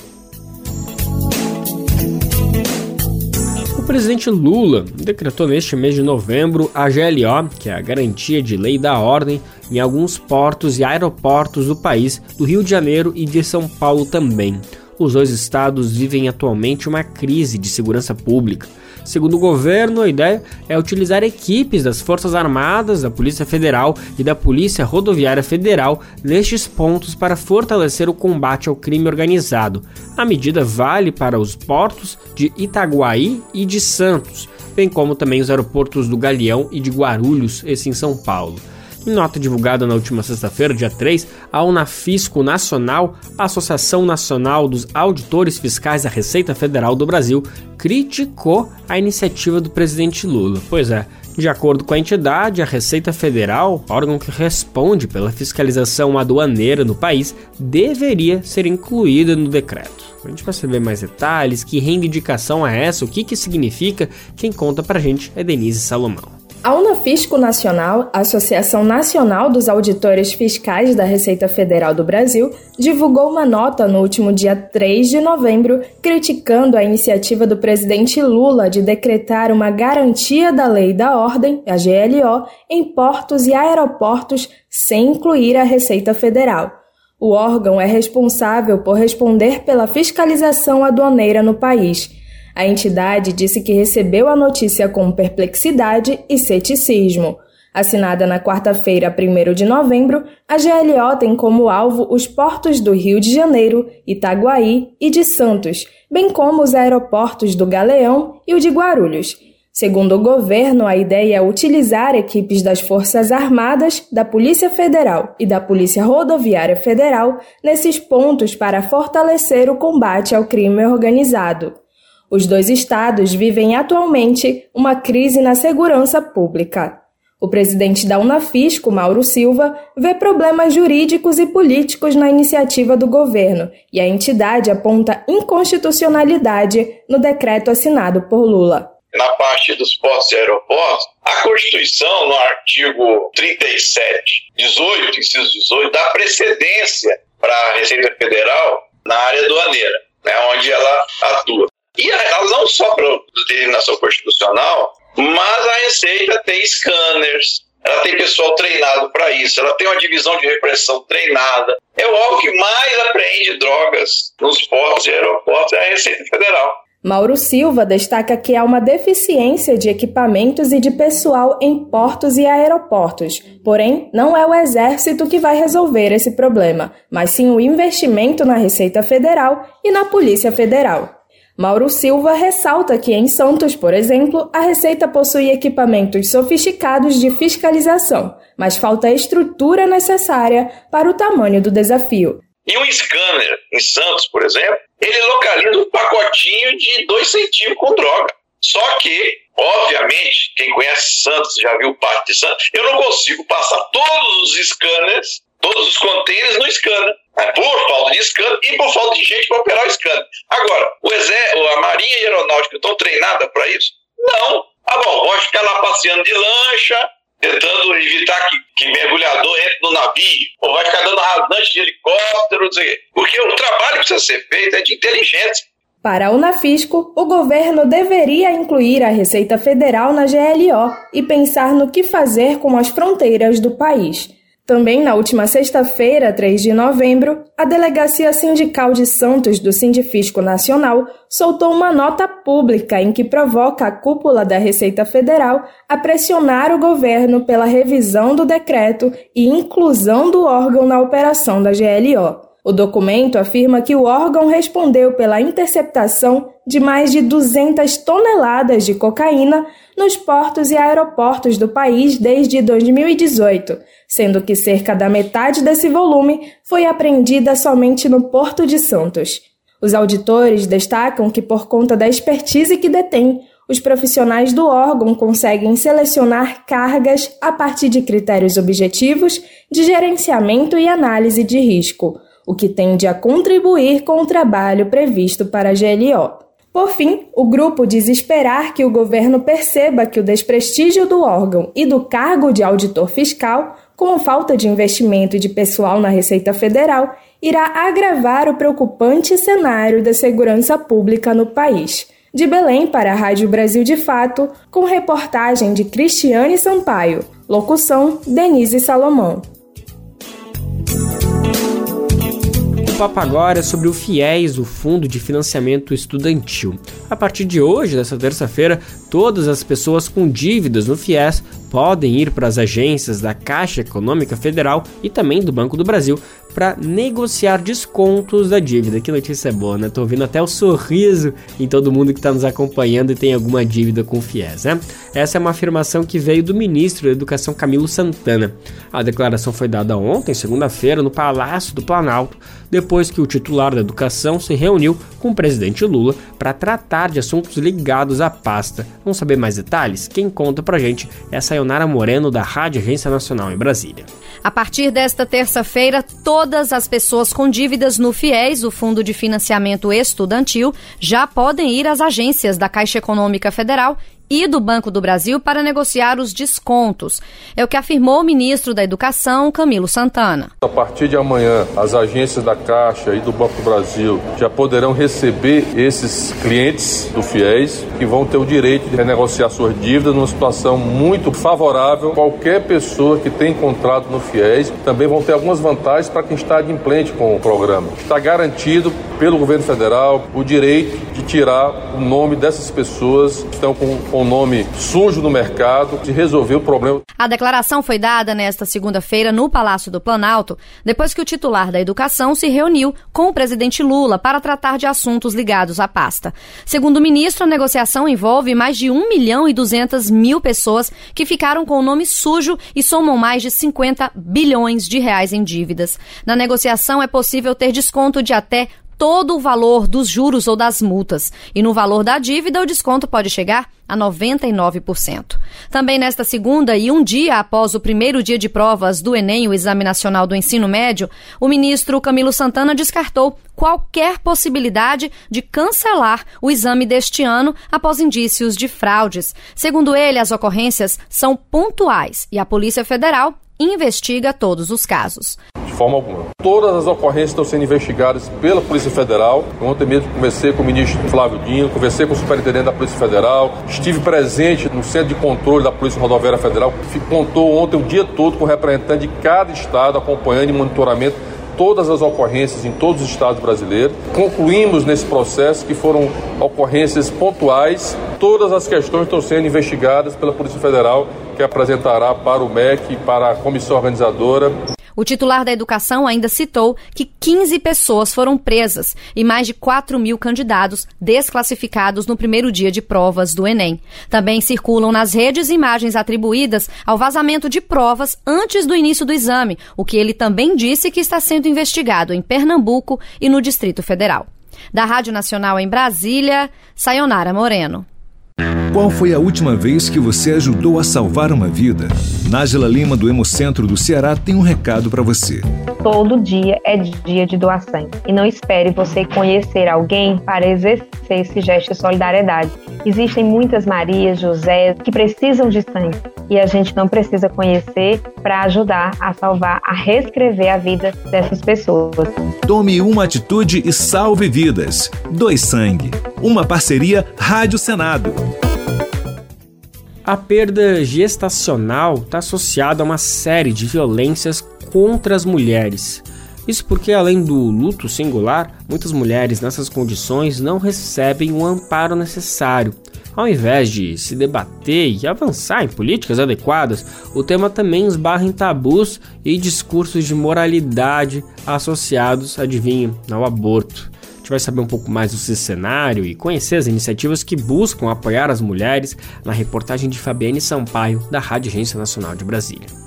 O presidente Lula decretou neste mês de novembro a GLO, que é a Garantia de Lei da Ordem, em alguns portos e aeroportos do país, do Rio de Janeiro e de São Paulo também. Os dois estados vivem atualmente uma crise de segurança pública. Segundo o governo, a ideia é utilizar equipes das Forças Armadas, da Polícia Federal e da Polícia Rodoviária Federal nestes pontos para fortalecer o combate ao crime organizado. A medida vale para os portos de Itaguaí e de Santos, bem como também os aeroportos do Galeão e de Guarulhos, esse em São Paulo. Em nota divulgada na última sexta-feira, dia 3, a Unafisco Nacional, a Associação Nacional dos Auditores Fiscais da Receita Federal do Brasil, criticou a iniciativa do presidente Lula. Pois é, de acordo com a entidade, a Receita Federal, órgão que responde pela fiscalização aduaneira no país, deveria ser incluída no decreto. A gente vai saber mais detalhes, que reivindicação é essa, o que, que significa, quem conta pra gente é Denise Salomão. A Unafisco Nacional, Associação Nacional dos Auditores Fiscais da Receita Federal do Brasil, divulgou uma nota no último dia 3 de novembro criticando a iniciativa do presidente Lula de decretar uma garantia da lei da ordem, a GLO, em portos e aeroportos sem incluir a Receita Federal. O órgão é responsável por responder pela fiscalização aduaneira no país a entidade disse que recebeu a notícia com perplexidade e ceticismo. Assinada na quarta-feira, 1 de novembro, a GLO tem como alvo os portos do Rio de Janeiro, Itaguaí e de Santos, bem como os aeroportos do Galeão e o de Guarulhos. Segundo o governo, a ideia é utilizar equipes das Forças Armadas, da Polícia Federal e da Polícia Rodoviária Federal nesses pontos para fortalecer o combate ao crime organizado. Os dois estados vivem atualmente uma crise na segurança pública. O presidente da Unafisco, Mauro Silva, vê problemas jurídicos e políticos na iniciativa do governo e a entidade aponta inconstitucionalidade no decreto assinado por Lula. Na parte dos portos e aeroportos, a Constituição, no artigo 37, 18, inciso 18, dá precedência para a Receita Federal na área aduaneira, né, onde ela atua. E ela não só para determinação constitucional, mas a Receita tem scanners, ela tem pessoal treinado para isso, ela tem uma divisão de repressão treinada. É o órgão que mais apreende drogas nos portos e aeroportos é a Receita Federal. Mauro Silva destaca que há uma deficiência de equipamentos e de pessoal em portos e aeroportos. Porém, não é o Exército que vai resolver esse problema, mas sim o investimento na Receita Federal e na Polícia Federal. Mauro Silva ressalta que em Santos, por exemplo, a Receita possui equipamentos sofisticados de fiscalização, mas falta a estrutura necessária para o tamanho do desafio. E um scanner em Santos, por exemplo, ele localiza um pacotinho de 2 centímetros com droga. Só que, obviamente, quem conhece Santos, já viu parte de Santos, eu não consigo passar todos os scanners, todos os containers no scanner. Né? Por falta de scanner e por falta de gente para operar o scanner. Agora, o exército, a Marinha e a Aeronáutica estão treinadas para isso? Não. Bom, pode ficar lá passeando de lancha, tentando evitar que, que mergulhador entre no navio, ou vai ficar dando rasante de helicóptero, não sei Porque o trabalho que precisa ser feito é de inteligência. Para a Unafisco, o governo deveria incluir a Receita Federal na GLO e pensar no que fazer com as fronteiras do país. Também na última sexta-feira, 3 de novembro, a Delegacia Sindical de Santos do Sindifisco Nacional soltou uma nota pública em que provoca a cúpula da Receita Federal a pressionar o governo pela revisão do decreto e inclusão do órgão na operação da GLO. O documento afirma que o órgão respondeu pela interceptação de mais de 200 toneladas de cocaína nos portos e aeroportos do país desde 2018, sendo que cerca da metade desse volume foi apreendida somente no Porto de Santos. Os auditores destacam que, por conta da expertise que detém, os profissionais do órgão conseguem selecionar cargas a partir de critérios objetivos de gerenciamento e análise de risco o que tende a contribuir com o trabalho previsto para a GLO. Por fim, o grupo diz esperar que o governo perceba que o desprestígio do órgão e do cargo de auditor fiscal, com falta de investimento e de pessoal na Receita Federal, irá agravar o preocupante cenário da segurança pública no país. De Belém para a Rádio Brasil de Fato, com reportagem de Cristiane Sampaio. Locução: Denise Salomão. Papo agora é sobre o FIES, o Fundo de Financiamento Estudantil. A partir de hoje, dessa terça-feira, todas as pessoas com dívidas no FIES podem ir para as agências da Caixa Econômica Federal e também do Banco do Brasil para negociar descontos da dívida. Que notícia boa, né? Tô vendo até o sorriso em todo mundo que está nos acompanhando e tem alguma dívida com FIES, né? Essa é uma afirmação que veio do ministro da Educação Camilo Santana. A declaração foi dada ontem, segunda-feira, no Palácio do Planalto, depois que o titular da Educação se reuniu com o presidente Lula para tratar de assuntos ligados à pasta. Vamos saber mais detalhes? Quem conta pra gente é a Sayonara Moreno, da Rádio Agência Nacional em Brasília. A partir desta terça-feira, todas as pessoas com dívidas no FIES, o Fundo de Financiamento Estudantil, já podem ir às agências da Caixa Econômica Federal e do Banco do Brasil para negociar os descontos. É o que afirmou o ministro da Educação, Camilo Santana. A partir de amanhã, as agências da Caixa e do Banco do Brasil já poderão receber esses clientes do FIES que vão ter o direito de renegociar suas dívidas numa situação muito favorável. Qualquer pessoa que tem contrato no FIES também vão ter algumas vantagens para quem está adimplente com o programa. Está garantido pelo governo federal o direito de tirar o nome dessas pessoas que estão com, o nome sujo no mercado, de resolver o problema. A declaração foi dada nesta segunda-feira no Palácio do Planalto, depois que o titular da Educação se reuniu com o presidente Lula para tratar de assuntos ligados à pasta. Segundo o ministro, a negociação envolve mais de 1 milhão e 200 mil pessoas que ficaram com o nome sujo e somam mais de 50 bilhões de reais em dívidas. Na negociação é possível ter desconto de até todo o valor dos juros ou das multas. E no valor da dívida, o desconto pode chegar a 99%. Também nesta segunda e um dia após o primeiro dia de provas do Enem, o Exame Nacional do Ensino Médio, o ministro Camilo Santana descartou qualquer possibilidade de cancelar o exame deste ano após indícios de fraudes. Segundo ele, as ocorrências são pontuais e a Polícia Federal investiga todos os casos. De forma alguma. Todas as ocorrências estão sendo investigadas pela Polícia Federal. Ontem mesmo conversei com o ministro Flávio Dino, conversei com o superintendente da Polícia Federal, estive presente no Centro de Controle da Polícia Rodoviária Federal, que contou ontem o dia todo com o representante de cada estado acompanhando e monitoramento todas as ocorrências em todos os estados brasileiros. Concluímos nesse processo que foram ocorrências pontuais. Todas as questões estão sendo investigadas pela Polícia Federal, que apresentará para o MEC e para a comissão organizadora. O titular da educação ainda citou que 15 pessoas foram presas e mais de 4 mil candidatos desclassificados no primeiro dia de provas do Enem. Também circulam nas redes imagens atribuídas ao vazamento de provas antes do início do exame, o que ele também disse que está sendo investigado em Pernambuco e no Distrito Federal. Da Rádio Nacional em Brasília, Sayonara Moreno. Qual foi a última vez que você ajudou a salvar uma vida? Nájila Lima, do Hemocentro do Ceará, tem um recado para você. Todo dia é dia de doar sangue. E não espere você conhecer alguém para exercer esse gesto de solidariedade. Existem muitas Marias, José, que precisam de sangue. E a gente não precisa conhecer para ajudar a salvar, a reescrever a vida dessas pessoas. Tome uma atitude e salve vidas. Doe sangue. Uma parceria Rádio Senado. A perda gestacional está associada a uma série de violências contra as mulheres. Isso porque, além do luto singular, muitas mulheres nessas condições não recebem o amparo necessário. Ao invés de se debater e avançar em políticas adequadas, o tema também esbarra em tabus e discursos de moralidade associados, adivinha, ao aborto. A gente vai saber um pouco mais desse cenário e conhecer as iniciativas que buscam apoiar as mulheres na reportagem de Fabiane Sampaio, da Rádio Agência Nacional de Brasília.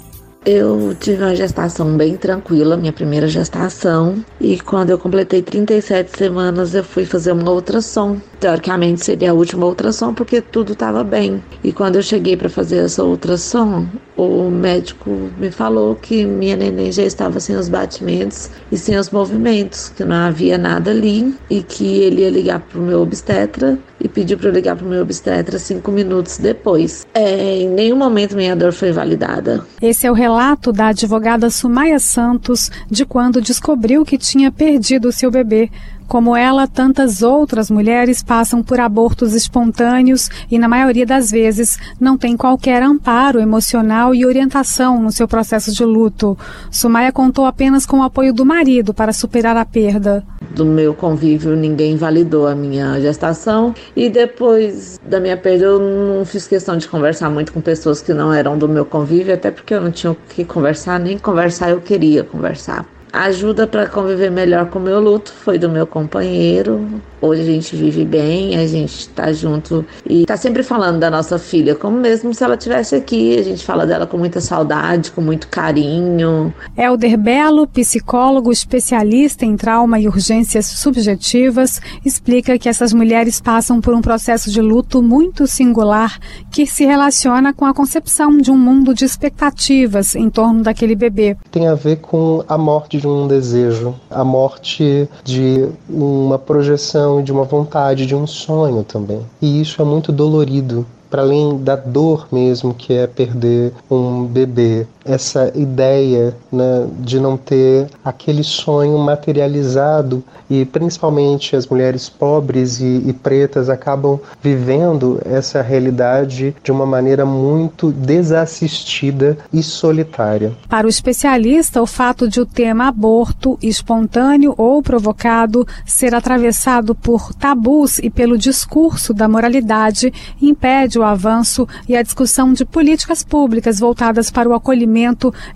Eu tive uma gestação bem tranquila, minha primeira gestação, e quando eu completei 37 semanas eu fui fazer uma ultrassom. Teoricamente seria a última ultrassom porque tudo estava bem. E quando eu cheguei para fazer essa ultrassom, o médico me falou que minha neném já estava sem os batimentos e sem os movimentos, que não havia nada ali e que ele ia ligar para o meu obstetra e pediu para eu ligar para o meu obstetra cinco minutos depois. É, em nenhum momento minha dor foi validada. Esse é o relato da advogada Sumaya Santos de quando descobriu que tinha perdido seu bebê. Como ela, tantas outras mulheres passam por abortos espontâneos e, na maioria das vezes, não têm qualquer amparo emocional e orientação no seu processo de luto. Sumaya contou apenas com o apoio do marido para superar a perda. Do meu convívio, ninguém validou a minha gestação e depois da minha perda, eu não fiz questão de conversar muito com pessoas que não eram do meu convívio, até porque eu não tinha o que conversar, nem conversar eu queria conversar ajuda para conviver melhor com o meu luto foi do meu companheiro, Hoje a gente vive bem, a gente está junto e está sempre falando da nossa filha, como mesmo se ela estivesse aqui. A gente fala dela com muita saudade, com muito carinho. Helder Belo, psicólogo especialista em trauma e urgências subjetivas, explica que essas mulheres passam por um processo de luto muito singular que se relaciona com a concepção de um mundo de expectativas em torno daquele bebê. Tem a ver com a morte de um desejo, a morte de uma projeção de uma vontade, de um sonho também. E isso é muito dolorido para além da dor mesmo que é perder um bebê, essa ideia né, de não ter aquele sonho materializado e principalmente as mulheres pobres e, e, pretas acabam vivendo essa realidade de uma maneira muito desassistida e solitária. Para o especialista, o fato de o tema aborto, espontâneo ou provocado, ser atravessado por tabus e pelo discurso da moralidade impede o avanço e a discussão de políticas públicas voltadas para o acolhimento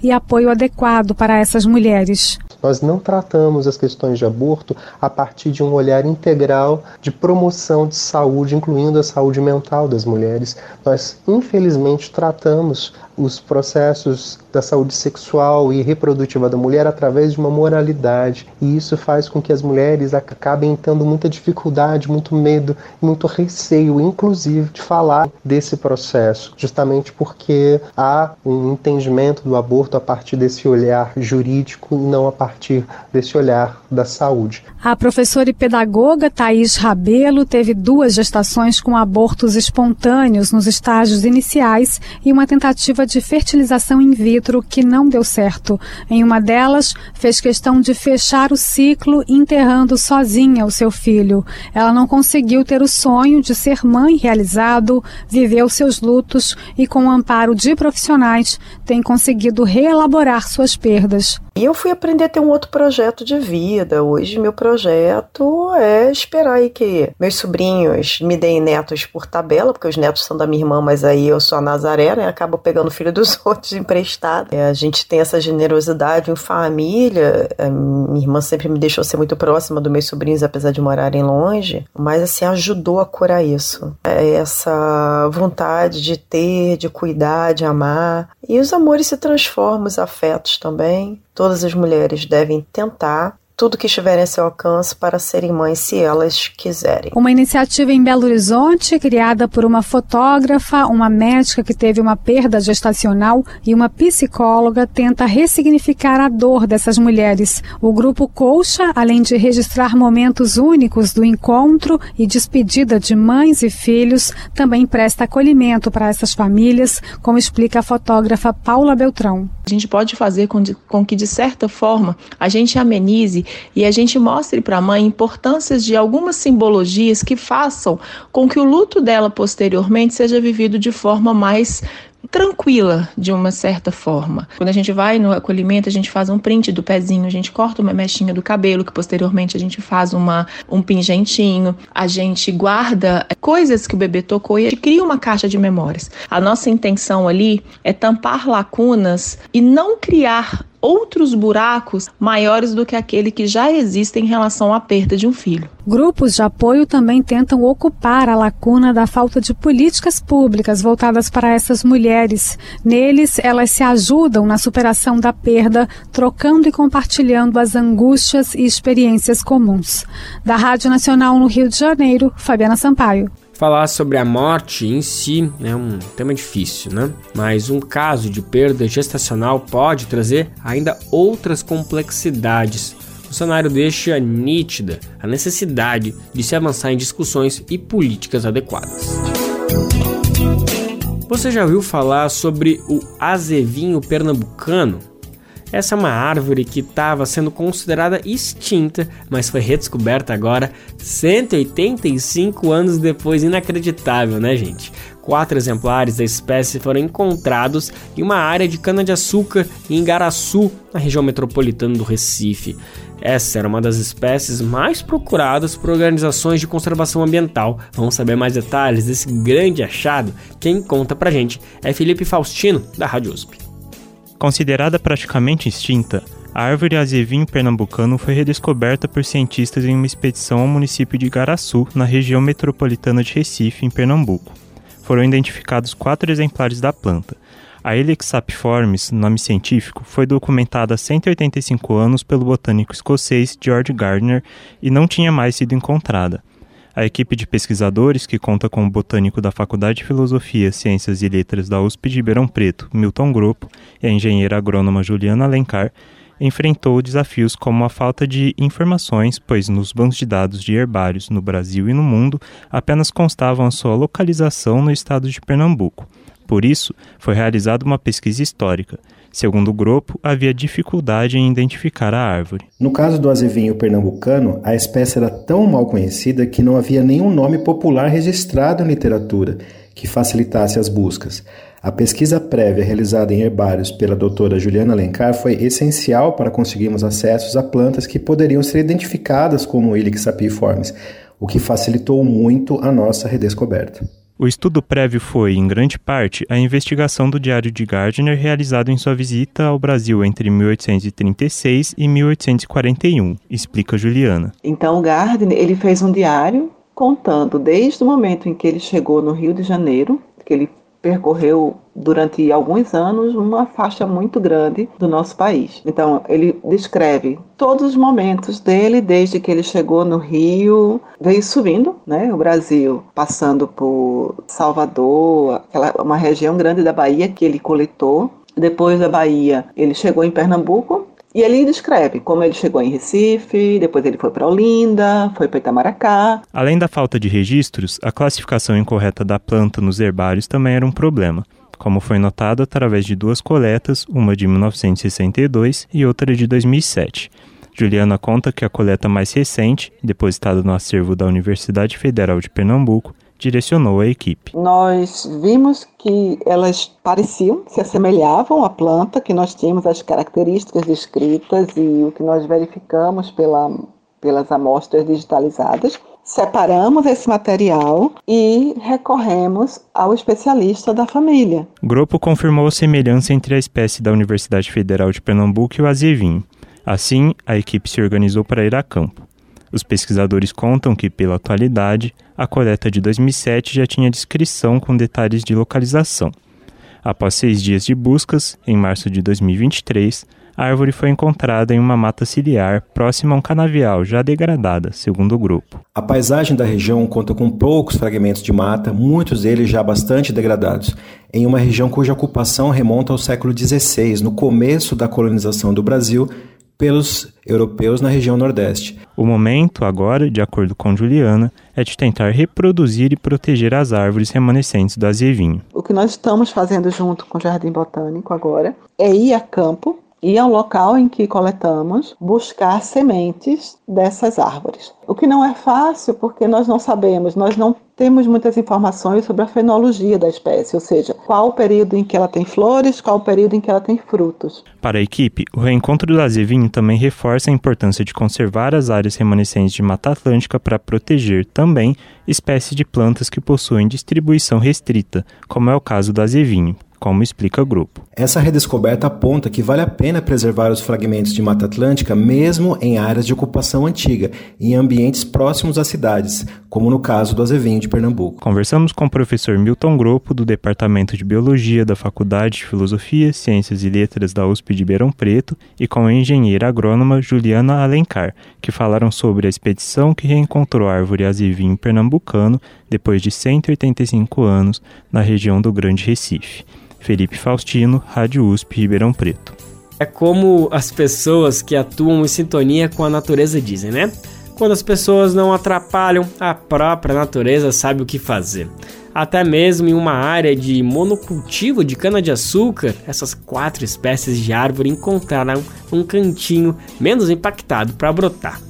e apoio adequado para essas mulheres. Nós não tratamos as questões de aborto a partir de um olhar integral de promoção de saúde, incluindo a saúde mental das mulheres. Nós, infelizmente, tratamos os processos da saúde sexual e reprodutiva da mulher através de uma moralidade. E isso faz com que as mulheres acabem tendo muita dificuldade, muito medo, muito receio, inclusive, de falar desse processo, justamente porque há um entendimento do aborto a partir desse olhar jurídico e não a partir desse olhar da saúde. A professora e pedagoga Thais Rabelo teve duas gestações com abortos espontâneos nos estágios iniciais e uma tentativa de fertilização in vitro que não deu certo. Em uma delas, fez questão de fechar o ciclo enterrando sozinha o seu filho. Ela não conseguiu ter o sonho de ser mãe realizado, viveu seus lutos e, com o amparo de profissionais, tem conseguido reelaborar suas perdas. E eu fui aprender a ter um outro projeto de vida. Hoje, meu projeto é esperar aí que meus sobrinhos me deem netos por tabela, porque os netos são da minha irmã, mas aí eu sou a Nazaré, né? Acabo pegando o filho dos outros emprestado. É, a gente tem essa generosidade em família. A minha irmã sempre me deixou ser muito próxima dos meus sobrinhos, apesar de morarem longe, mas assim, ajudou a curar isso. É essa vontade de ter, de cuidar, de amar. E os amores se transformam, os afetos também. Todas as mulheres devem tentar tudo que estiver em seu alcance para serem mães se elas quiserem. Uma iniciativa em Belo Horizonte, criada por uma fotógrafa, uma médica que teve uma perda gestacional e uma psicóloga, tenta ressignificar a dor dessas mulheres. O grupo Colcha, além de registrar momentos únicos do encontro e despedida de mães e filhos, também presta acolhimento para essas famílias, como explica a fotógrafa Paula Beltrão. A gente pode fazer com, com que, de certa forma, a gente amenize e a gente mostre para a mãe importâncias de algumas simbologias que façam com que o luto dela posteriormente seja vivido de forma mais tranquila de uma certa forma. Quando a gente vai no acolhimento, a gente faz um print do pezinho, a gente corta uma mechinha do cabelo, que posteriormente a gente faz uma, um pingentinho, a gente guarda coisas que o bebê tocou e a gente cria uma caixa de memórias. A nossa intenção ali é tampar lacunas e não criar outros buracos maiores do que aquele que já existe em relação à perda de um filho. Grupos de apoio também tentam ocupar a lacuna da falta de políticas públicas voltadas para essas mulheres. Neles, elas se ajudam na superação da perda, trocando e compartilhando as angústias e experiências comuns. Da Rádio Nacional no Rio de Janeiro, Fabiana Sampaio. Falar sobre a morte em si é um tema difícil, né? Mas um caso de perda gestacional pode trazer ainda outras complexidades. O cenário deixa nítida a necessidade de se avançar em discussões e políticas adequadas. Você já ouviu falar sobre o azevinho pernambucano? Essa é uma árvore que estava sendo considerada extinta, mas foi redescoberta agora 185 anos depois. Inacreditável, né, gente? Quatro exemplares da espécie foram encontrados em uma área de cana-de-açúcar em Igaraçu, na região metropolitana do Recife. Essa era uma das espécies mais procuradas por organizações de conservação ambiental. Vamos saber mais detalhes desse grande achado? Quem conta pra gente é Felipe Faustino, da Rádio USP. Considerada praticamente extinta, a árvore azevinho pernambucano foi redescoberta por cientistas em uma expedição ao município de Igaraçu, na região metropolitana de Recife, em Pernambuco. Foram identificados quatro exemplares da planta. A Ilex nome científico, foi documentada há 185 anos pelo botânico escocês George Gardner e não tinha mais sido encontrada. A equipe de pesquisadores, que conta com o botânico da Faculdade de Filosofia, Ciências e Letras da USP de Ribeirão Preto, Milton Grupo, e a engenheira agrônoma Juliana Alencar, enfrentou desafios como a falta de informações, pois nos bancos de dados de herbários no Brasil e no mundo apenas constavam a sua localização no estado de Pernambuco. Por isso, foi realizada uma pesquisa histórica. Segundo o grupo, havia dificuldade em identificar a árvore. No caso do azevinho pernambucano, a espécie era tão mal conhecida que não havia nenhum nome popular registrado em literatura que facilitasse as buscas. A pesquisa prévia realizada em herbários pela doutora Juliana Alencar foi essencial para conseguirmos acessos a plantas que poderiam ser identificadas como Ilix sapiiformes, o que facilitou muito a nossa redescoberta. O estudo prévio foi, em grande parte, a investigação do Diário de Gardner realizado em sua visita ao Brasil entre 1836 e 1841, explica Juliana. Então, Gardner ele fez um diário contando desde o momento em que ele chegou no Rio de Janeiro, que ele percorreu durante alguns anos uma faixa muito grande do nosso país. Então, ele descreve todos os momentos dele desde que ele chegou no Rio, veio subindo, né, o Brasil, passando por Salvador, aquela uma região grande da Bahia que ele coletou. Depois da Bahia, ele chegou em Pernambuco, e ele descreve como ele chegou em Recife, depois ele foi para Olinda, foi para Itamaracá. Além da falta de registros, a classificação incorreta da planta nos herbários também era um problema, como foi notado através de duas coletas, uma de 1962 e outra de 2007. Juliana conta que a coleta mais recente, depositada no acervo da Universidade Federal de Pernambuco, direcionou a equipe. Nós vimos que elas pareciam, se assemelhavam à planta, que nós tínhamos as características descritas e o que nós verificamos pela, pelas amostras digitalizadas. Separamos esse material e recorremos ao especialista da família. O grupo confirmou a semelhança entre a espécie da Universidade Federal de Pernambuco e o azevinho. Assim, a equipe se organizou para ir a campo. Os pesquisadores contam que, pela atualidade, a coleta de 2007 já tinha descrição com detalhes de localização. Após seis dias de buscas, em março de 2023, a árvore foi encontrada em uma mata ciliar próxima a um canavial já degradada, segundo o grupo. A paisagem da região conta com poucos fragmentos de mata, muitos deles já bastante degradados, em uma região cuja ocupação remonta ao século XVI, no começo da colonização do Brasil pelos europeus na região Nordeste. O momento, agora, de acordo com Juliana, é de tentar reproduzir e proteger as árvores remanescentes do azevinho. O que nós estamos fazendo junto com o Jardim Botânico agora é ir a campo ir ao local em que coletamos, buscar sementes dessas árvores. O que não é fácil porque nós não sabemos, nós não temos muitas informações sobre a fenologia da espécie, ou seja, qual o período em que ela tem flores, qual o período em que ela tem frutos. Para a equipe, o reencontro do azevinho também reforça a importância de conservar as áreas remanescentes de Mata Atlântica para proteger também espécies de plantas que possuem distribuição restrita, como é o caso do azevinho, como explica o grupo. Essa redescoberta aponta que vale a pena preservar os fragmentos de Mata Atlântica mesmo em áreas de ocupação antiga e em ambientes próximos às cidades, como no caso do azevinho de Pernambuco. Conversamos com o professor Milton Grupo, do Departamento de Biologia da Faculdade de Filosofia, Ciências e Letras da USP de Beirão Preto e com a engenheira agrônoma Juliana Alencar, que falaram sobre a expedição que reencontrou a árvore azevinho pernambucano depois de 185 anos na região do Grande Recife. Felipe Faustino, Rádio USP Ribeirão Preto. É como as pessoas que atuam em sintonia com a natureza dizem, né? Quando as pessoas não atrapalham, a própria natureza sabe o que fazer. Até mesmo em uma área de monocultivo de cana-de-açúcar, essas quatro espécies de árvore encontraram um cantinho menos impactado para brotar.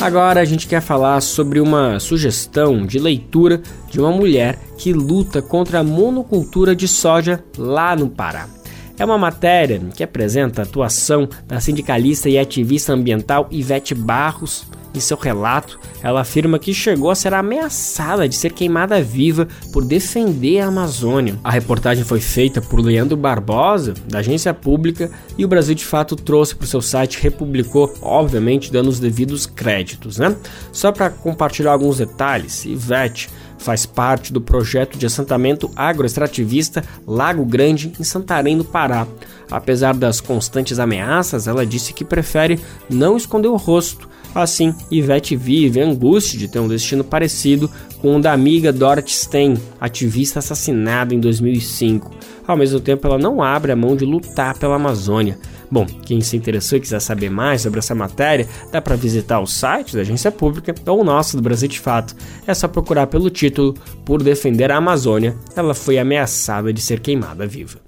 Agora a gente quer falar sobre uma sugestão de leitura de uma mulher que luta contra a monocultura de soja lá no Pará. É uma matéria que apresenta a atuação da sindicalista e ativista ambiental Ivete Barros. Em seu relato, ela afirma que chegou a ser ameaçada de ser queimada viva por defender a Amazônia. A reportagem foi feita por Leandro Barbosa, da agência pública, e o Brasil de Fato trouxe para o seu site, republicou, obviamente dando os devidos créditos, né? Só para compartilhar alguns detalhes, Ivete faz parte do projeto de assentamento agroextrativista Lago Grande, em Santarém, no Pará. Apesar das constantes ameaças, ela disse que prefere não esconder o rosto. Assim, Ivete vive a angústia de ter um destino parecido com o da amiga Dorothy Stein, ativista assassinada em 2005. Ao mesmo tempo, ela não abre a mão de lutar pela Amazônia. Bom, quem se interessou e quiser saber mais sobre essa matéria, dá para visitar o site da agência pública ou o nosso do Brasil de Fato. É só procurar pelo título Por defender a Amazônia, ela foi ameaçada de ser queimada viva.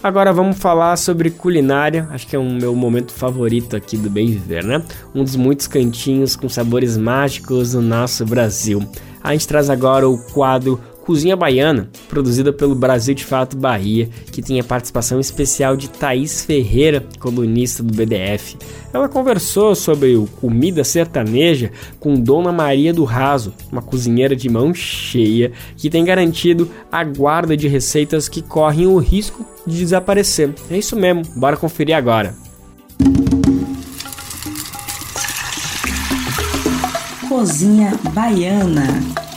Agora vamos falar sobre culinária, acho que é um meu momento favorito aqui do Bem Viver, né? Um dos muitos cantinhos com sabores mágicos do nosso Brasil. A gente traz agora o quadro Cozinha Baiana, produzida pelo Brasil de Fato Bahia, que tem a participação especial de Thaís Ferreira, colunista do BDF. Ela conversou sobre o comida sertaneja com Dona Maria do Raso, uma cozinheira de mão cheia que tem garantido a guarda de receitas que correm o risco de desaparecer. É isso mesmo, bora conferir agora. Cozinha Baiana.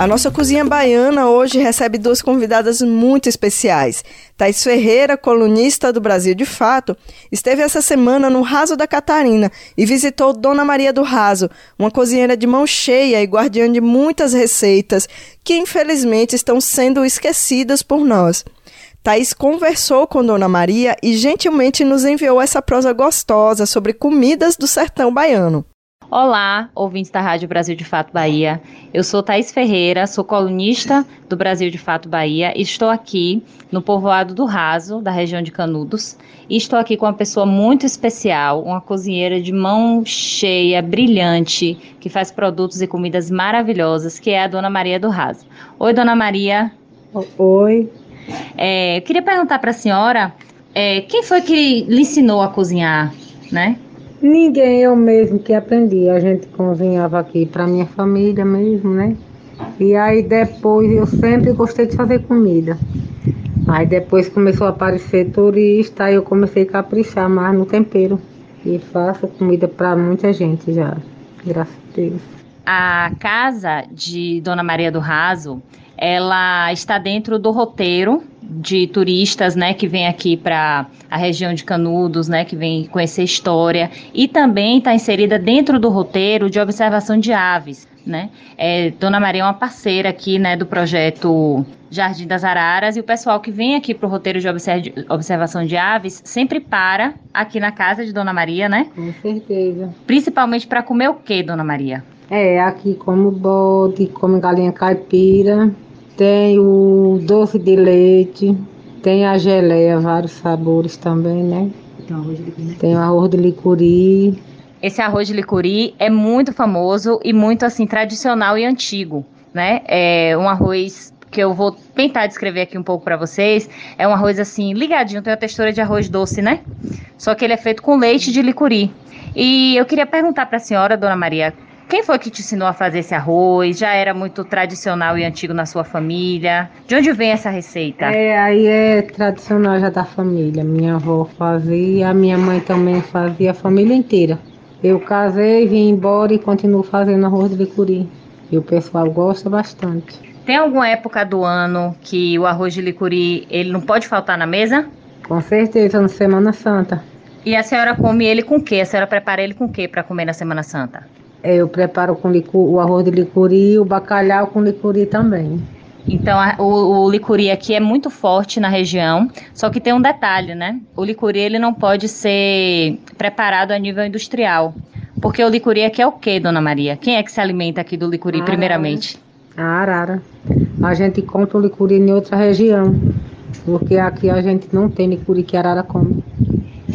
A nossa cozinha baiana hoje recebe duas convidadas muito especiais. Thais Ferreira, colunista do Brasil de Fato, esteve essa semana no Raso da Catarina e visitou Dona Maria do Raso, uma cozinheira de mão cheia e guardiã de muitas receitas que infelizmente estão sendo esquecidas por nós. Thaís conversou com Dona Maria e gentilmente nos enviou essa prosa gostosa sobre comidas do sertão baiano. Olá, ouvintes da Rádio Brasil de Fato Bahia. Eu sou Thaís Ferreira, sou colunista do Brasil de Fato Bahia e estou aqui no povoado do Raso, da região de Canudos. E estou aqui com uma pessoa muito especial, uma cozinheira de mão cheia, brilhante, que faz produtos e comidas maravilhosas, que é a Dona Maria do Raso. Oi, Dona Maria. Oi. É, eu queria perguntar para a senhora, é, quem foi que lhe ensinou a cozinhar, né? Ninguém, eu mesmo que aprendi. A gente cozinhava aqui para minha família mesmo, né? E aí depois eu sempre gostei de fazer comida. Aí depois começou a aparecer turista, aí eu comecei a caprichar mais no tempero. E faço comida para muita gente já, graças a Deus. A casa de Dona Maria do Raso, ela está dentro do roteiro de turistas, né, que vem aqui para a região de Canudos, né, que vem conhecer história, e também está inserida dentro do roteiro de observação de aves, né. É, Dona Maria é uma parceira aqui, né, do projeto Jardim das Araras e o pessoal que vem aqui para o roteiro de observação de aves sempre para aqui na casa de Dona Maria, né? Com certeza. Principalmente para comer o que, Dona Maria? É, aqui como bode, como galinha caipira, tem o doce de leite, tem a geleia, vários sabores também, né? Tem o arroz de licuri. Tem o arroz de licuri. Esse arroz de licuri é muito famoso e muito assim tradicional e antigo, né? É um arroz que eu vou tentar descrever aqui um pouco para vocês. É um arroz assim ligadinho, tem a textura de arroz doce, né? Só que ele é feito com leite de licuri. E eu queria perguntar para a senhora, dona Maria, quem foi que te ensinou a fazer esse arroz? Já era muito tradicional e antigo na sua família? De onde vem essa receita? É, aí é tradicional já da família. Minha avó fazia, a minha mãe também fazia, a família inteira. Eu casei, vim embora e continuo fazendo arroz de licuri. E o pessoal gosta bastante. Tem alguma época do ano que o arroz de licuri ele não pode faltar na mesa? Com certeza, na Semana Santa. E a senhora come ele com o quê? A senhora prepara ele com o quê para comer na Semana Santa? É, eu preparo com licor, o arroz de licuri e o bacalhau com licuri também. Então, a, o, o, licuri aqui é muito forte na região, só que tem um detalhe, né? O licuri ele não pode ser preparado a nível industrial. Porque o licuri aqui é o quê, dona Maria? Quem é que se alimenta aqui do licuri, arara. primeiramente? A arara. A gente compra o licuri em outra região, porque aqui a gente não tem licuri que a arara come.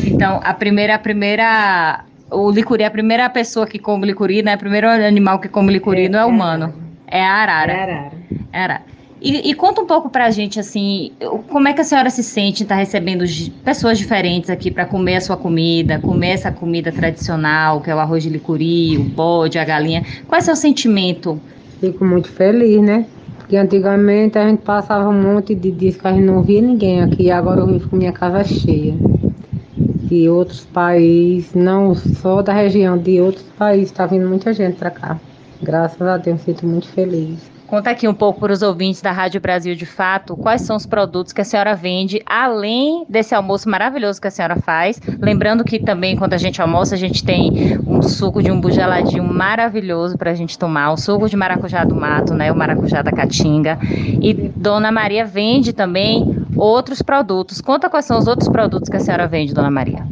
Então, a primeira, a primeira o licuri, a primeira pessoa que come licuri, né? O primeiro animal que come licuri é, não é, é humano. É a arara. É a arara. É a arara. E, e, conta um pouco pra gente, assim, como é que a senhora se sente estar tá recebendo pessoas diferentes aqui para comer a sua comida, comer essa comida tradicional, que é o arroz de licuri, o bode, a galinha. Qual é o seu sentimento? Fico muito feliz, né? Porque antigamente a gente passava um monte de dias que a gente não via ninguém aqui, agora eu vivo com minha casa cheia de outros países, não só da região, de outros países, está vindo muita gente para cá. Graças a Deus, sinto muito feliz. Conta aqui um pouco para os ouvintes da Rádio Brasil de Fato, quais são os produtos que a senhora vende, além desse almoço maravilhoso que a senhora faz. Lembrando que também, quando a gente almoça, a gente tem um suco de um geladinho maravilhoso para a gente tomar, o suco de maracujá do mato, né, o maracujá da caatinga. E Dona Maria vende também outros produtos. Conta quais são os outros produtos que a senhora vende, Dona Maria.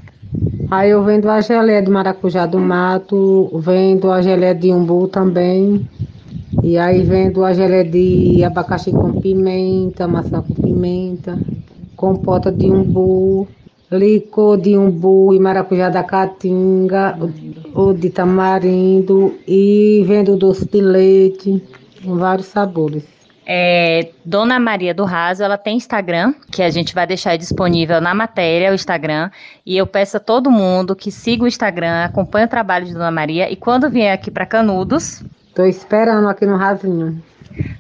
Aí eu vendo a geleia de maracujá do mato, vendo a geleia de umbu também. E aí vendo a geleia de abacaxi com pimenta, maçã com pimenta, compota de umbu, licor de umbu e maracujá da caatinga, ou de tamarindo, e vendo doce de leite, com vários sabores. É, Dona Maria do Raso, ela tem Instagram, que a gente vai deixar disponível na matéria, o Instagram. E eu peço a todo mundo que siga o Instagram, acompanhe o trabalho de Dona Maria. E quando vier aqui para Canudos, Tô esperando aqui no Rasinho.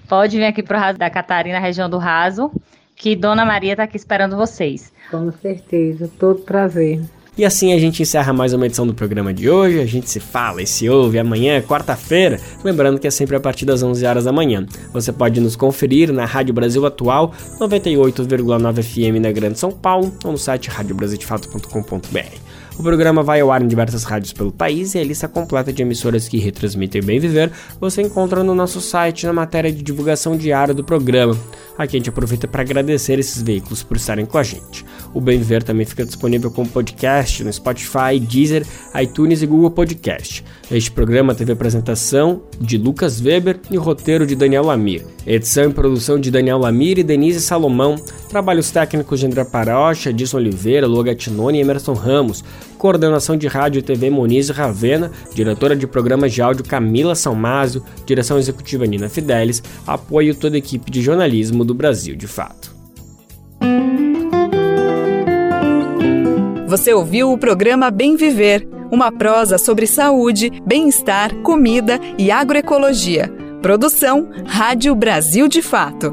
Pode vir aqui pro Raso da Catarina, região do Raso, que Dona Maria tá aqui esperando vocês. Com certeza, todo prazer. E assim a gente encerra mais uma edição do programa de hoje. A gente se fala e se ouve amanhã, quarta-feira. Lembrando que é sempre a partir das 11 horas da manhã. Você pode nos conferir na Rádio Brasil Atual, 98,9 FM na Grande São Paulo, ou no site radiobrasildefato.com.br. O programa vai ao ar em diversas rádios pelo país e a lista completa de emissoras que retransmitem Bem Viver você encontra no nosso site na matéria de divulgação diária do programa. Aqui a gente aproveita para agradecer esses veículos por estarem com a gente. O Bem Viver também fica disponível como podcast no Spotify, Deezer, iTunes e Google Podcast. Este programa teve apresentação de Lucas Weber e roteiro de Daniel Lamir. Edição e produção de Daniel Lamir e Denise Salomão. Trabalhos técnicos de André Parocha, Edson Oliveira, Lua Gatinoni e Emerson Ramos. Coordenação de Rádio e TV Moniz Ravena. Diretora de programas de áudio Camila Salmásio. Direção executiva Nina Fidelis. Apoio toda a equipe de jornalismo do Brasil de Fato. Você ouviu o programa Bem Viver, uma prosa sobre saúde, bem-estar, comida e agroecologia. Produção Rádio Brasil de Fato.